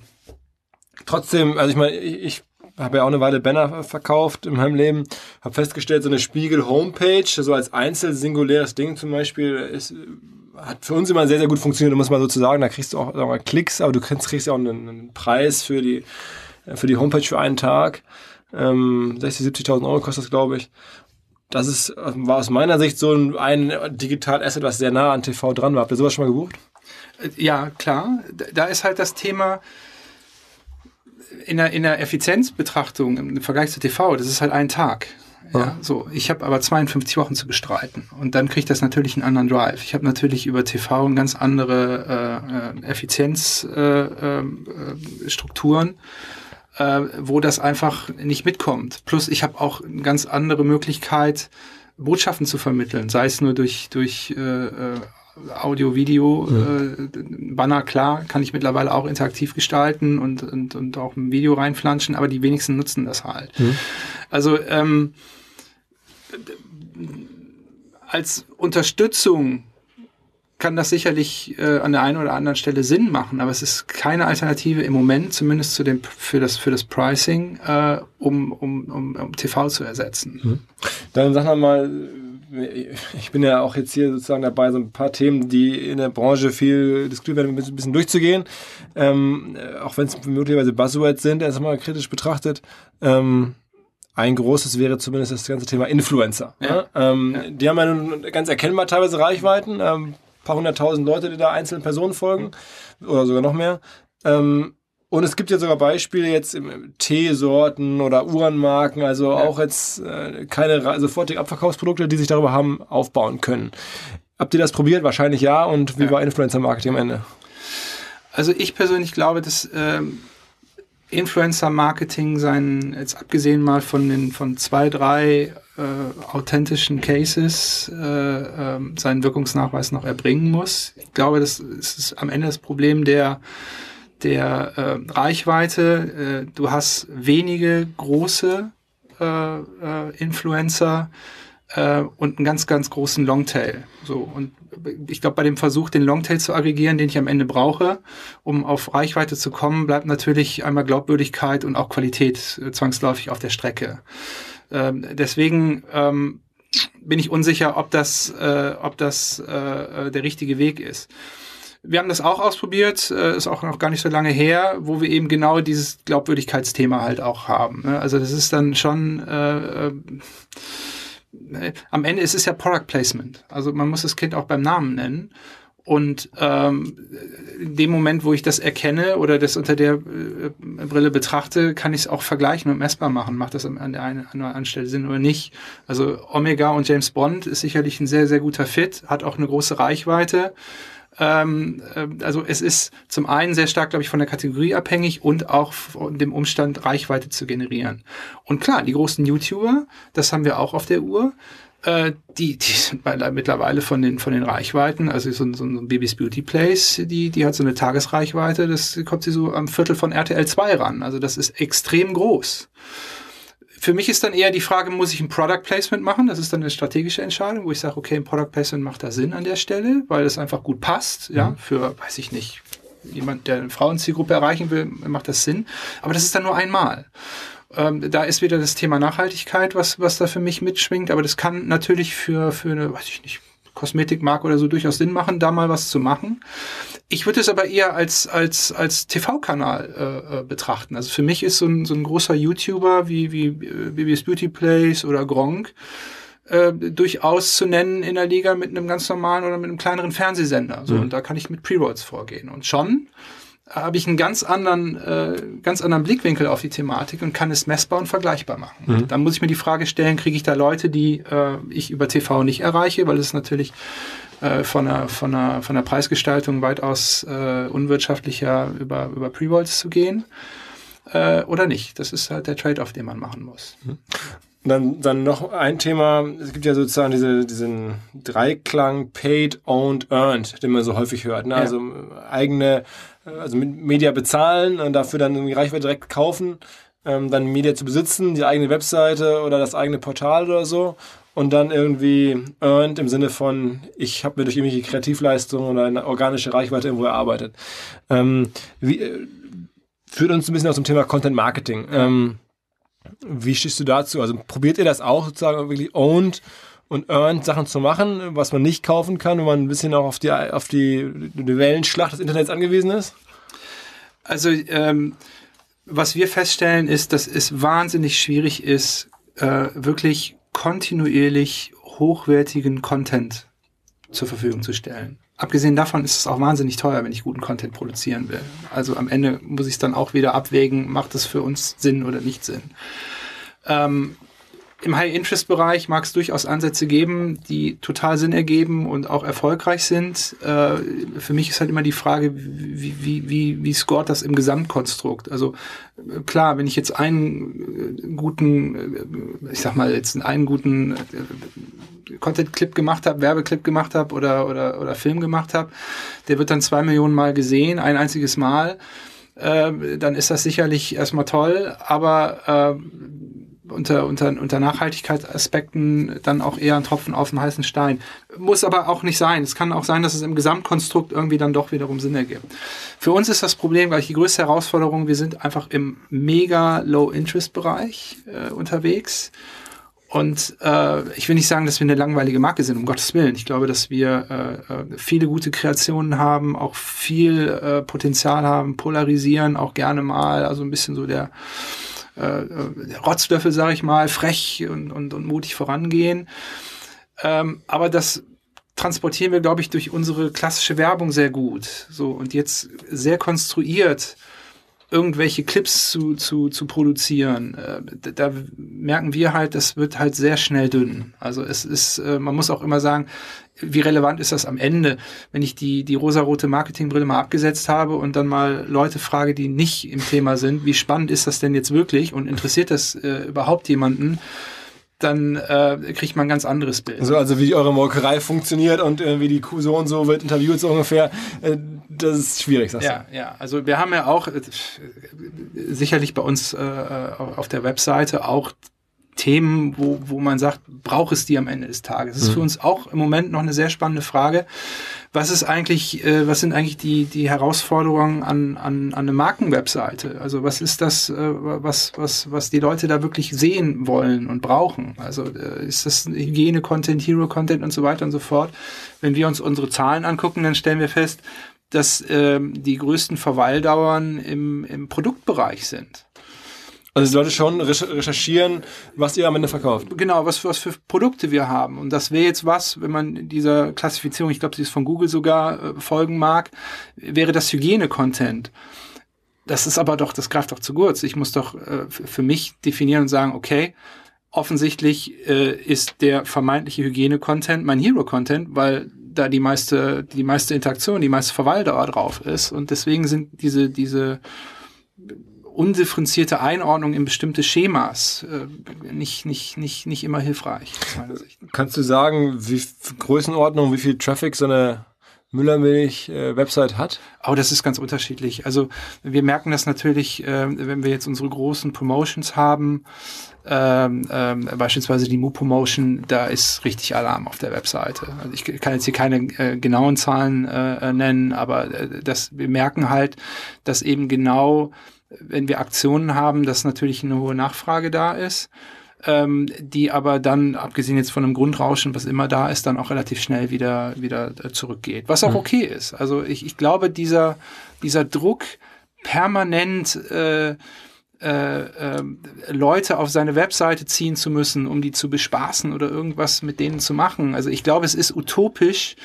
trotzdem, also ich meine, ich, ich habe ja auch eine Weile Banner verkauft in meinem Leben, habe festgestellt, so eine Spiegel-Homepage, so als einzel singuläres Ding zum Beispiel, ist hat für uns immer sehr, sehr gut funktioniert, muss man sagen. Da kriegst du auch mal, Klicks, aber du kriegst, kriegst ja auch einen, einen Preis für die äh, für die Homepage für einen Tag. Ähm, 60, 70.000 Euro kostet das, glaube ich. Das ist, war aus meiner Sicht so ein, ein Digital Asset, was sehr nah an TV dran war. Habt ihr sowas schon mal gebucht? Äh, ja, klar. Da ist halt das Thema in der, in der Effizienzbetrachtung im Vergleich zu TV, das ist halt ein Tag. Ja, so. Ich habe aber 52 Wochen zu bestreiten und dann kriegt das natürlich einen anderen Drive. Ich habe natürlich über TV ganz andere äh, äh Effizienzstrukturen, äh, äh, äh, wo das einfach nicht mitkommt. Plus ich habe auch eine ganz andere Möglichkeit, Botschaften zu vermitteln, sei es nur durch durch äh, äh Audio, Video, mhm. äh, Banner, klar, kann ich mittlerweile auch interaktiv gestalten und, und, und auch ein Video reinflanschen, aber die wenigsten nutzen das halt. Mhm. Also ähm, als Unterstützung kann das sicherlich äh, an der einen oder anderen Stelle Sinn machen, aber es ist keine Alternative im Moment, zumindest zu dem, für, das, für das Pricing, äh, um, um, um, um TV zu ersetzen. Mhm. Dann sag mal, ich bin ja auch jetzt hier sozusagen dabei, so ein paar Themen, die in der Branche viel diskutiert werden, ein bisschen durchzugehen. Ähm, auch wenn es möglicherweise Buzzwords sind, erstmal kritisch betrachtet. Ähm, ein großes wäre zumindest das ganze Thema Influencer. Ja. Ne? Ähm, ja. Die haben ja nun ganz erkennbar teilweise Reichweiten, ähm, paar hunderttausend Leute, die da einzelnen Personen folgen oder sogar noch mehr. Ähm, und es gibt ja sogar Beispiele jetzt im Teesorten oder Uhrenmarken, also ja. auch jetzt äh, keine sofortigen Abverkaufsprodukte, die sich darüber haben aufbauen können. Habt ihr das probiert? Wahrscheinlich ja. Und wie war Influencer-Marketing am Ende? Also ich persönlich glaube, dass ähm, Influencer-Marketing sein, jetzt abgesehen mal von den von zwei, drei äh, authentischen Cases, äh, äh, seinen Wirkungsnachweis noch erbringen muss. Ich glaube, das ist am Ende das Problem der der äh, Reichweite. Äh, du hast wenige große äh, äh, Influencer äh, und einen ganz, ganz großen Longtail. So und ich glaube, bei dem Versuch, den Longtail zu aggregieren, den ich am Ende brauche, um auf Reichweite zu kommen, bleibt natürlich einmal Glaubwürdigkeit und auch Qualität äh, zwangsläufig auf der Strecke. Ähm, deswegen ähm, bin ich unsicher, ob das, äh, ob das äh, der richtige Weg ist. Wir haben das auch ausprobiert, äh, ist auch noch gar nicht so lange her, wo wir eben genau dieses Glaubwürdigkeitsthema halt auch haben. Ne? Also das ist dann schon äh, äh, am Ende ist es ja Product Placement. Also man muss das Kind auch beim Namen nennen. Und ähm, in dem Moment, wo ich das erkenne oder das unter der äh, Brille betrachte, kann ich es auch vergleichen und messbar machen. Macht das an der einen oder anderen Stelle Sinn oder nicht? Also Omega und James Bond ist sicherlich ein sehr, sehr guter Fit, hat auch eine große Reichweite. Ähm, äh, also es ist zum einen sehr stark, glaube ich, von der Kategorie abhängig und auch von dem Umstand, Reichweite zu generieren. Und klar, die großen YouTuber, das haben wir auch auf der Uhr, äh, die, die sind mittlerweile von den, von den Reichweiten, also so, so ein Babys Beauty Place, die, die hat so eine Tagesreichweite, das kommt sie so am Viertel von RTL 2 ran. Also das ist extrem groß. Für mich ist dann eher die Frage, muss ich ein Product Placement machen? Das ist dann eine strategische Entscheidung, wo ich sage, okay, ein Product Placement macht da Sinn an der Stelle, weil es einfach gut passt, ja, mhm. für, weiß ich nicht, jemand, der eine Frauenzielgruppe erreichen will, macht das Sinn. Aber das ist dann nur einmal. Ähm, da ist wieder das Thema Nachhaltigkeit, was, was da für mich mitschwingt. Aber das kann natürlich für, für eine, weiß ich nicht, Kosmetikmarke oder so durchaus Sinn machen, da mal was zu machen. Ich würde es aber eher als, als, als TV-Kanal äh, äh, betrachten. Also für mich ist so ein, so ein großer YouTuber wie, wie äh, BB's Beauty Place oder Gronk äh, durchaus zu nennen in der Liga mit einem ganz normalen oder mit einem kleineren Fernsehsender. So, mhm. Und da kann ich mit Pre-Rolls vorgehen. Und schon habe ich einen ganz anderen, äh, ganz anderen Blickwinkel auf die Thematik und kann es messbar und vergleichbar machen. Mhm. Dann muss ich mir die Frage stellen, kriege ich da Leute, die äh, ich über TV nicht erreiche, weil es natürlich äh, von, einer, von, einer, von einer Preisgestaltung weitaus äh, unwirtschaftlicher über, über Pre-Rolls zu gehen äh, oder nicht. Das ist halt der Trade-off, den man machen muss. Mhm. Dann, dann noch ein Thema, es gibt ja sozusagen diese, diesen Dreiklang Paid, Owned, Earned, den man so häufig hört. Ne? Ja. Also eigene, also mit Media bezahlen und dafür dann die Reichweite direkt kaufen, ähm, dann Media zu besitzen, die eigene Webseite oder das eigene Portal oder so und dann irgendwie earned im Sinne von, ich habe mir durch irgendwelche Kreativleistungen oder eine organische Reichweite irgendwo erarbeitet. Ähm, wie, äh, führt uns ein bisschen aus dem Thema Content Marketing. Ähm, wie stehst du dazu? Also probiert ihr das auch sozusagen wirklich owned und earned Sachen zu machen, was man nicht kaufen kann, wenn man ein bisschen auch auf die, auf die, die Wellenschlacht des Internets angewiesen ist? Also ähm, was wir feststellen ist, dass es wahnsinnig schwierig ist, äh, wirklich kontinuierlich hochwertigen Content zur Verfügung zu stellen. Abgesehen davon ist es auch wahnsinnig teuer, wenn ich guten Content produzieren will. Also am Ende muss ich es dann auch wieder abwägen, macht es für uns Sinn oder nicht Sinn. Ähm, im High-Interest-Bereich mag es durchaus Ansätze geben, die total Sinn ergeben und auch erfolgreich sind. Äh, für mich ist halt immer die Frage, wie, wie, wie, wie scoret das im Gesamtkonstrukt? Also äh, klar, wenn ich jetzt einen äh, guten, äh, ich sag mal jetzt einen guten Content-Clip gemacht habe, Werbeclip gemacht habe oder, oder, oder Film gemacht habe, der wird dann zwei Millionen Mal gesehen, ein einziges Mal. Äh, dann ist das sicherlich erstmal toll, aber äh, unter, unter, unter Nachhaltigkeitsaspekten dann auch eher ein Tropfen auf den heißen Stein. Muss aber auch nicht sein. Es kann auch sein, dass es im Gesamtkonstrukt irgendwie dann doch wiederum Sinn ergibt. Für uns ist das Problem gleich die größte Herausforderung, wir sind einfach im mega Low-Interest-Bereich äh, unterwegs. Und äh, ich will nicht sagen, dass wir eine langweilige Marke sind, um Gottes Willen. Ich glaube, dass wir äh, äh viele gute Kreationen haben, auch viel äh, Potenzial haben, polarisieren auch gerne mal. Also ein bisschen so der äh, Rotzlöffel, sage ich mal, frech und, und, und mutig vorangehen. Ähm, aber das transportieren wir, glaube ich, durch unsere klassische Werbung sehr gut. So und jetzt sehr konstruiert irgendwelche Clips zu, zu, zu produzieren, äh, da merken wir halt, das wird halt sehr schnell dünn. Also es ist, äh, man muss auch immer sagen, wie relevant ist das am Ende, wenn ich die, die rosarote Marketingbrille mal abgesetzt habe und dann mal Leute frage, die nicht im Thema sind, wie spannend ist das denn jetzt wirklich und interessiert das äh, überhaupt jemanden? Dann äh, kriegt man ein ganz anderes Bild. So, also wie eure Molkerei funktioniert und äh, wie die Kuh so und so wird interviewt so ungefähr, äh, das ist schwierig, sagst ja, du. Ja, also wir haben ja auch äh, sicherlich bei uns äh, auf der Webseite auch Themen, wo, wo man sagt, braucht es die am Ende des Tages? Das ist mhm. für uns auch im Moment noch eine sehr spannende Frage. Was ist eigentlich, äh, was sind eigentlich die, die Herausforderungen an, an, an eine Markenwebseite? Also was ist das, äh, was, was, was die Leute da wirklich sehen wollen und brauchen? Also äh, ist das Hygiene-Content, Hero-Content und so weiter und so fort? Wenn wir uns unsere Zahlen angucken, dann stellen wir fest, dass ähm, die größten Verweildauern im, im Produktbereich sind. Also die Leute schon recherchieren, was ihr am Ende verkauft. Genau, was, was für Produkte wir haben. Und das wäre jetzt was, wenn man dieser Klassifizierung, ich glaube, sie ist von Google sogar äh, folgen mag, wäre das Hygiene-Content. Das ist aber doch, das greift doch zu kurz. Ich muss doch äh, für mich definieren und sagen, okay, offensichtlich äh, ist der vermeintliche Hygiene-Content mein Hero-Content, weil da die meiste, die meiste Interaktion, die meiste Verweildauer drauf ist. Und deswegen sind diese, diese undifferenzierte Einordnung in bestimmte Schemas äh, nicht, nicht, nicht, nicht immer hilfreich. Kannst du sagen, wie Größenordnung, wie viel Traffic so eine Müllermilch-Website äh, hat? Oh, das ist ganz unterschiedlich. Also wir merken das natürlich, äh, wenn wir jetzt unsere großen Promotions haben, ähm, ähm, beispielsweise die Mu-Promotion, da ist richtig Alarm auf der Webseite. Also ich kann jetzt hier keine äh, genauen Zahlen äh, nennen, aber äh, das, wir merken halt, dass eben genau wenn wir Aktionen haben, dass natürlich eine hohe Nachfrage da ist, ähm, die aber dann, abgesehen jetzt von einem Grundrauschen, was immer da ist, dann auch relativ schnell wieder, wieder äh, zurückgeht. Was auch mhm. okay ist. Also ich, ich glaube, dieser, dieser Druck permanent äh, äh, äh, Leute auf seine Webseite ziehen zu müssen, um die zu bespaßen oder irgendwas mit denen zu machen. Also ich glaube, es ist utopisch,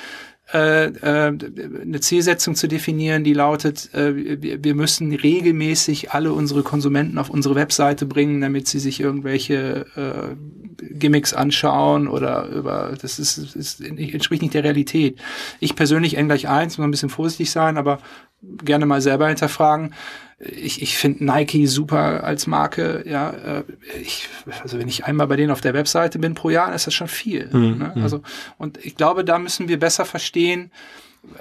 äh, äh, eine Zielsetzung zu definieren, die lautet, äh, wir, müssen regelmäßig alle unsere Konsumenten auf unsere Webseite bringen, damit sie sich irgendwelche äh, Gimmicks anschauen oder über das ist, ist entspricht nicht der Realität. Ich persönlich N gleich eins, muss ein bisschen vorsichtig sein, aber gerne mal selber hinterfragen. Ich, ich finde Nike super als Marke. Ja, äh, ich, also wenn ich einmal bei denen auf der Webseite bin pro Jahr, ist das schon viel. Mhm. Ne? Mhm. Also und ich glaube, da müssen wir besser verstehen,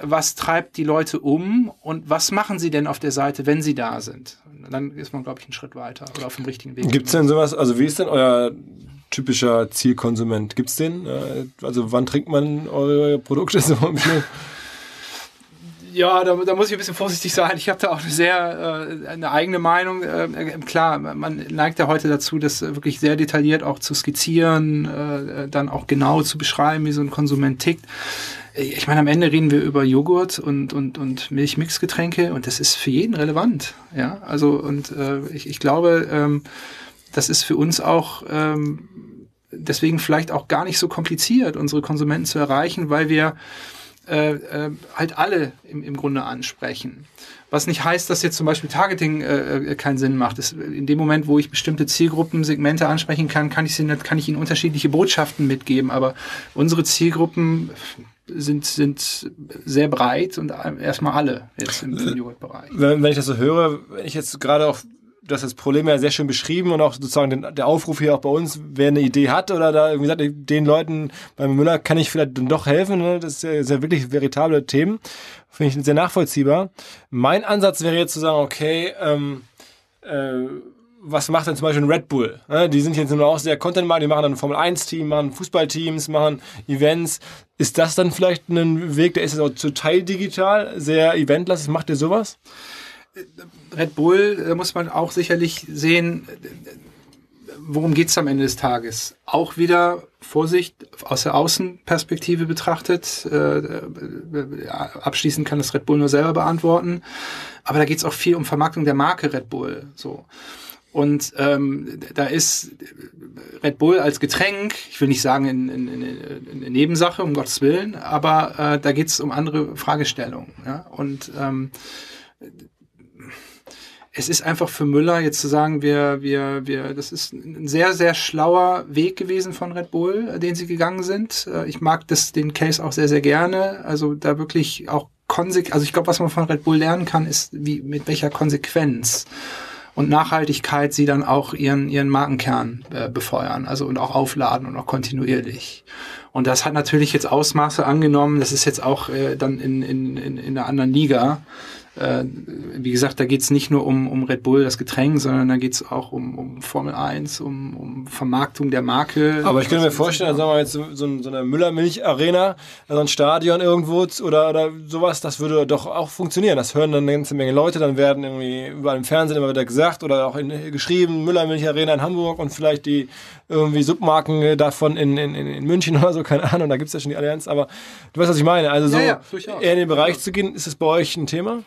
was treibt die Leute um und was machen sie denn auf der Seite, wenn sie da sind. Dann ist man, glaube ich, einen Schritt weiter oder auf dem richtigen Weg. Gibt es denn sowas? Also wie ist denn euer typischer Zielkonsument? Gibt es den? Äh, also wann trinkt man eure Produkte? Ja, da, da, muss ich ein bisschen vorsichtig sein. Ich habe da auch eine sehr äh, eine eigene Meinung. Äh, klar, man neigt ja heute dazu, das wirklich sehr detailliert auch zu skizzieren, äh, dann auch genau zu beschreiben, wie so ein Konsument tickt. Ich meine, am Ende reden wir über Joghurt und, und, und Milchmixgetränke und das ist für jeden relevant. Ja, also und äh, ich, ich glaube, ähm, das ist für uns auch ähm, deswegen vielleicht auch gar nicht so kompliziert, unsere Konsumenten zu erreichen, weil wir äh, äh, halt alle im, im Grunde ansprechen. Was nicht heißt, dass jetzt zum Beispiel Targeting äh, äh keinen Sinn macht. Das, in dem Moment, wo ich bestimmte Zielgruppen, Segmente ansprechen kann, kann ich, sie, kann ich ihnen unterschiedliche Botschaften mitgeben. Aber unsere Zielgruppen sind, sind sehr breit und erstmal alle jetzt im Joghurt-Bereich. Wenn, wenn ich das so höre, wenn ich jetzt gerade auch du hast das Problem ja sehr schön beschrieben und auch sozusagen den, der Aufruf hier auch bei uns, wer eine Idee hat oder da irgendwie sagt, den Leuten beim Müller kann ich vielleicht dann doch helfen. Ne? Das ist ja, ja wirklich veritable Themen. Finde ich sehr nachvollziehbar. Mein Ansatz wäre jetzt zu sagen, okay, ähm, äh, was macht denn zum Beispiel ein Red Bull? Ne? Die sind jetzt nur auch sehr content die machen dann Formel 1-Team, machen Fußballteams, machen Events. Ist das dann vielleicht ein Weg, der ist jetzt auch total digital, sehr eventlastig? Macht ihr sowas? Red Bull, da muss man auch sicherlich sehen, worum geht es am Ende des Tages? Auch wieder Vorsicht aus der Außenperspektive betrachtet. Äh, äh, abschließend kann das Red Bull nur selber beantworten. Aber da geht es auch viel um Vermarktung der Marke Red Bull. So. Und ähm, da ist Red Bull als Getränk, ich will nicht sagen in, in, in, in Nebensache, um Gottes Willen, aber äh, da geht es um andere Fragestellungen. Ja? Und ähm, es ist einfach für Müller jetzt zu sagen, wir, wir, wir, das ist ein sehr, sehr schlauer Weg gewesen von Red Bull, den sie gegangen sind. Äh, ich mag das, den Case auch sehr, sehr gerne. Also da wirklich auch konsequent, also ich glaube, was man von Red Bull lernen kann, ist, wie, mit welcher Konsequenz und Nachhaltigkeit sie dann auch ihren, ihren Markenkern äh, befeuern, also und auch aufladen und auch kontinuierlich. Und das hat natürlich jetzt Ausmaße angenommen, das ist jetzt auch äh, dann in, in, in, in einer anderen Liga äh, wie gesagt, da geht es nicht nur um, um Red Bull, das Getränk, sondern da geht es auch um, um Formel 1, um, um Vermarktung der Marke. Aber ich könnte mir vorstellen, sagen wir jetzt so, so, so eine Müller-Milch-Arena, also ein Stadion irgendwo oder, oder sowas, das würde doch auch funktionieren. Das hören dann eine ganze Menge Leute, dann werden irgendwie überall im Fernsehen immer wieder gesagt oder auch in, geschrieben, Müller-Milch-Arena in Hamburg und vielleicht die irgendwie Submarken davon in, in, in München oder so, keine Ahnung, da gibt es ja schon die Allianz, aber du weißt, was ich meine. Also so ja, ja, eher in den Bereich zu gehen, ist es bei euch ein Thema?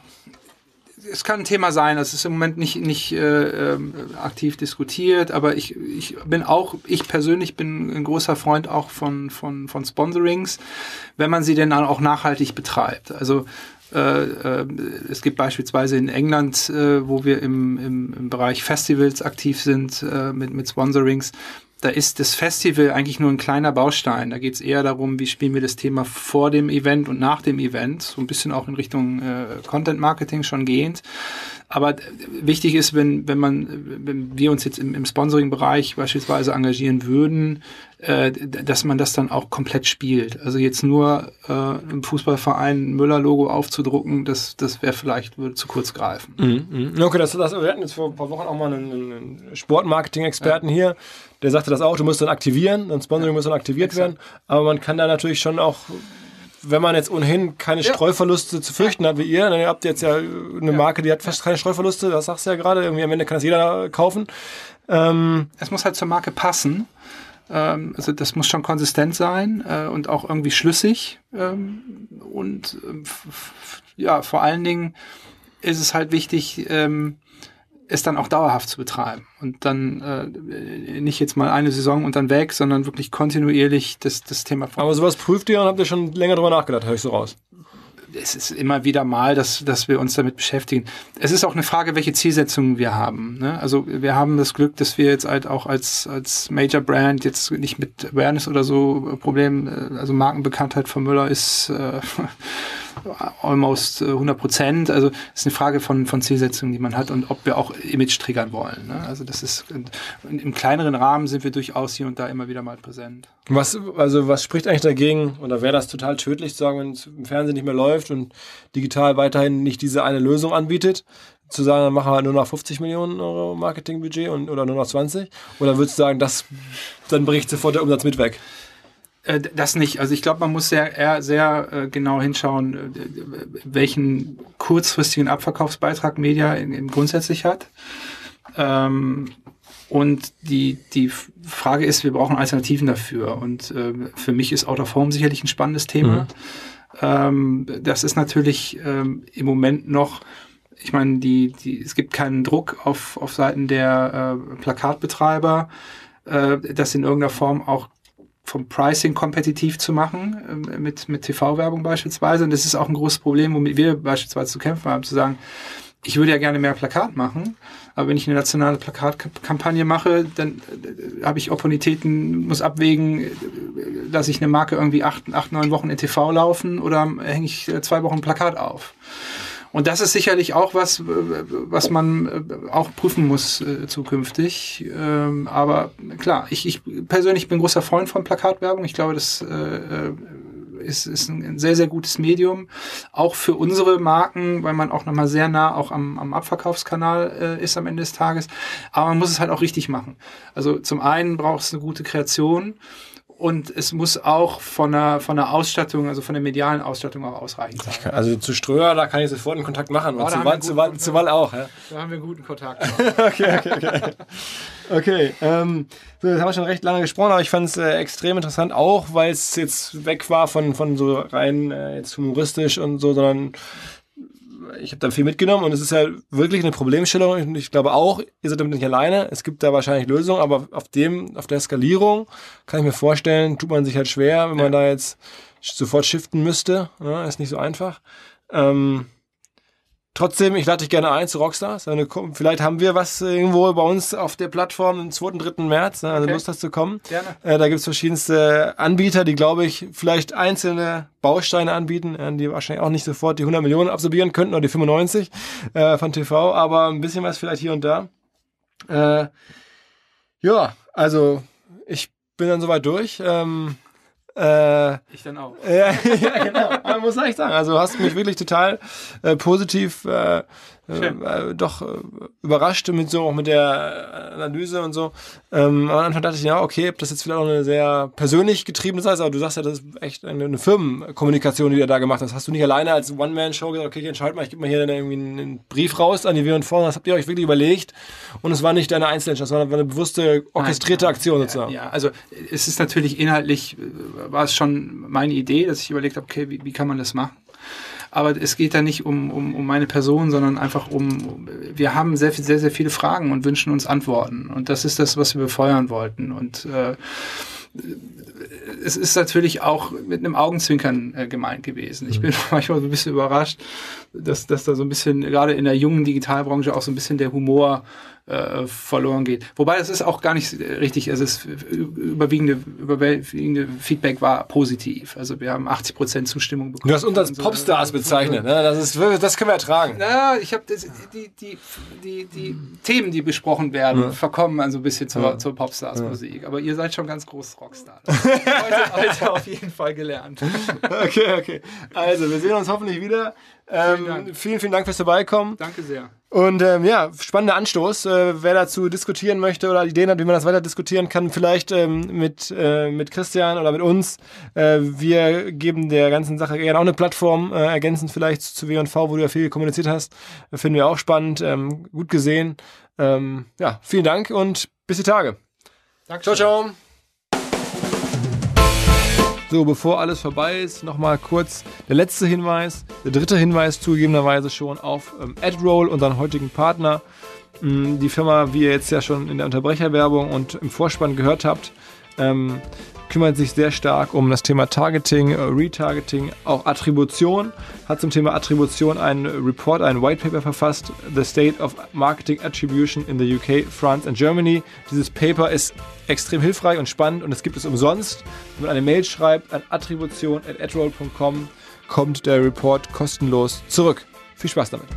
es kann ein Thema sein, das ist im Moment nicht, nicht äh, ähm, aktiv diskutiert, aber ich, ich bin auch, ich persönlich bin ein großer Freund auch von, von, von Sponsorings, wenn man sie denn auch nachhaltig betreibt. Also äh, äh, es gibt beispielsweise in England, äh, wo wir im, im, im Bereich Festivals aktiv sind äh, mit, mit Sponsorings, da ist das Festival eigentlich nur ein kleiner Baustein. Da geht es eher darum, wie spielen wir das Thema vor dem Event und nach dem Event, so ein bisschen auch in Richtung äh, Content Marketing schon gehend. Aber wichtig ist, wenn, wenn man, wenn wir uns jetzt im, im Sponsoring-Bereich beispielsweise engagieren würden, äh, dass man das dann auch komplett spielt. Also jetzt nur äh, im Fußballverein Müller-Logo aufzudrucken, das, das wäre vielleicht würde zu kurz greifen. Mhm, mhm. Okay, das, das, wir hatten jetzt vor ein paar Wochen auch mal einen, einen Sportmarketing-Experten ja. hier, der sagte das auch, du musst dann aktivieren, ein Sponsoring ja. muss dann aktiviert Exakt. werden, aber man kann da natürlich schon auch wenn man jetzt ohnehin keine ja. Streuverluste zu fürchten hat wie ihr, dann habt ihr jetzt ja eine Marke, die hat fast keine Streuverluste, das sagst du ja gerade, irgendwie am Ende kann das jeder kaufen. Ähm es muss halt zur Marke passen. Ähm, also das muss schon konsistent sein äh, und auch irgendwie schlüssig. Ähm, und ähm, ja, vor allen Dingen ist es halt wichtig, ähm, es dann auch dauerhaft zu betreiben und dann äh, nicht jetzt mal eine Saison und dann weg, sondern wirklich kontinuierlich das, das Thema. Aber sowas prüft ihr und habt ihr schon länger drüber nachgedacht, höre ich so raus es ist immer wieder mal, dass, dass wir uns damit beschäftigen. Es ist auch eine Frage, welche Zielsetzungen wir haben. Ne? Also wir haben das Glück, dass wir jetzt halt auch als, als Major Brand jetzt nicht mit Awareness oder so Problem, äh, also Markenbekanntheit von Müller ist äh, almost 100 äh, Prozent. Also es ist eine Frage von, von Zielsetzungen, die man hat und ob wir auch Image triggern wollen. Ne? Also das ist im kleineren Rahmen sind wir durchaus hier und da immer wieder mal präsent. Was, also was spricht eigentlich dagegen oder wäre das total tödlich zu sagen, wenn es im Fernsehen nicht mehr läuft und digital weiterhin nicht diese eine Lösung anbietet? zu sagen, dann machen wir nur noch 50 Millionen Euro Marketingbudget und, oder nur noch 20? Oder würdest du sagen, das, dann bricht sofort der Umsatz mit weg? Äh, das nicht. Also ich glaube, man muss sehr, eher sehr äh, genau hinschauen, äh, welchen kurzfristigen Abverkaufsbeitrag Media in grundsätzlich hat. Ähm, und die, die Frage ist, wir brauchen Alternativen dafür. Und äh, für mich ist Out of Home sicherlich ein spannendes Thema. Mhm. Ähm, das ist natürlich ähm, im Moment noch, ich meine, die, die, es gibt keinen Druck auf, auf Seiten der äh, Plakatbetreiber, äh, das in irgendeiner Form auch vom Pricing kompetitiv zu machen, äh, mit, mit TV-Werbung beispielsweise. Und das ist auch ein großes Problem, womit wir beispielsweise zu kämpfen haben, zu sagen, ich würde ja gerne mehr Plakat machen, aber wenn ich eine nationale Plakatkampagne mache, dann äh, habe ich Opportunitäten, muss abwägen, äh, lasse ich eine Marke irgendwie acht, acht, neun Wochen in TV laufen oder hänge ich äh, zwei Wochen Plakat auf. Und das ist sicherlich auch was, was man äh, auch prüfen muss äh, zukünftig. Ähm, aber klar, ich, ich persönlich bin großer Freund von Plakatwerbung. Ich glaube, das äh, äh ist, ist ein sehr, sehr gutes Medium. Auch für unsere Marken, weil man auch nochmal sehr nah auch am, am Abverkaufskanal äh, ist am Ende des Tages. Aber man muss es halt auch richtig machen. Also zum einen braucht es eine gute Kreation und es muss auch von der, von der Ausstattung, also von der medialen Ausstattung auch ausreichend sein. Kann, also zu Ströer, da kann ich sofort einen Kontakt machen. Oh, und zu, Wall, zu, Wall, zu Wall auch. Ja? Da haben wir einen guten Kontakt. okay, okay, okay. okay ähm, so, jetzt haben wir schon recht lange gesprochen, aber ich fand es äh, extrem interessant, auch weil es jetzt weg war von, von so rein äh, jetzt humoristisch und so, sondern ich habe da viel mitgenommen und es ist ja wirklich eine Problemstellung und ich glaube auch, ihr seid damit nicht alleine. Es gibt da wahrscheinlich Lösungen, aber auf dem, auf der Skalierung kann ich mir vorstellen, tut man sich halt schwer, wenn ja. man da jetzt sofort shiften müsste. Ja, ist nicht so einfach. Ähm, Trotzdem, ich lade dich gerne ein zu Rockstars. Vielleicht haben wir was irgendwo bei uns auf der Plattform am 2. 3. März, ne, also okay. Lust hast zu kommen. Gerne. Äh, da gibt es verschiedenste Anbieter, die, glaube ich, vielleicht einzelne Bausteine anbieten, äh, die wahrscheinlich auch nicht sofort die 100 Millionen absorbieren könnten oder die 95 äh, von TV, aber ein bisschen was vielleicht hier und da. Äh, ja, also ich bin dann soweit durch. Ähm, äh, ich dann auch. ja, genau. Man muss echt sagen. Also hast du mich wirklich total äh, positiv äh, äh, doch äh, überrascht mit so auch mit der Analyse und so. Ähm, am Anfang dachte ich, ja, okay, ob das jetzt vielleicht auch eine sehr persönlich getriebene Sache ist, aber du sagst ja, das ist echt eine, eine Firmenkommunikation, die du da gemacht hast. Hast du nicht alleine als One-Man-Show gesagt, okay, ich entscheide mal, ich gebe mal hier irgendwie einen Brief raus an die W&V, das habt ihr euch wirklich überlegt und es war nicht deine Einzelentscheidung, sondern eine bewusste, orchestrierte Nein, Aktion sozusagen. Ja, also es ist natürlich inhaltlich, äh, war es schon meine Idee, dass ich überlegt habe, okay, wie, wie kann man das machen? Aber es geht da nicht um, um, um meine Person, sondern einfach um, wir haben sehr, sehr, sehr viele Fragen und wünschen uns Antworten. Und das ist das, was wir befeuern wollten. Und äh, es ist natürlich auch mit einem Augenzwinkern äh, gemeint gewesen. Ich mhm. bin manchmal so ein bisschen überrascht, dass, dass da so ein bisschen, gerade in der jungen Digitalbranche, auch so ein bisschen der Humor äh, verloren geht. Wobei das ist auch gar nicht richtig. Also es überwiegende, überwiegende Feedback war positiv. Also wir haben 80 Prozent Zustimmung bekommen. Du hast uns als Popstars bezeichnet. Ne? Das, ist, das können wir ertragen. Ja, ich habe die, die, die, die Themen, die besprochen werden, ja. verkommen also ein bisschen zur, ja. zur Popstars-Musik. Aber ihr seid schon ganz groß Rockstar. heute, heute auf jeden Fall gelernt. okay, okay. Also wir sehen uns hoffentlich wieder. Ähm, vielen, vielen Dank fürs Vorbeikommen. Danke sehr. Und ähm, ja, spannender Anstoß. Äh, wer dazu diskutieren möchte oder Ideen hat, wie man das weiter diskutieren kann, vielleicht ähm, mit, äh, mit Christian oder mit uns. Äh, wir geben der ganzen Sache gerne auch eine Plattform, äh, ergänzend vielleicht zu W&V, wo du ja viel kommuniziert hast. Finden wir auch spannend, ähm, gut gesehen. Ähm, ja, vielen Dank und bis die Tage. Danke. Ciao, ciao. So, bevor alles vorbei ist, nochmal kurz der letzte Hinweis, der dritte Hinweis zugegebenerweise schon auf ähm, AdRoll, unseren heutigen Partner. Ähm, die Firma, wie ihr jetzt ja schon in der Unterbrecherwerbung und im Vorspann gehört habt, ähm, kümmert sich sehr stark um das Thema Targeting, äh, Retargeting, auch Attribution. Hat zum Thema Attribution einen Report, ein White Paper verfasst, The State of Marketing Attribution in the UK, France and Germany. Dieses Paper ist extrem hilfreich und spannend und es gibt es umsonst. Wenn man eine Mail schreibt an attribution.adroll.com, kommt der Report kostenlos zurück. Viel Spaß damit.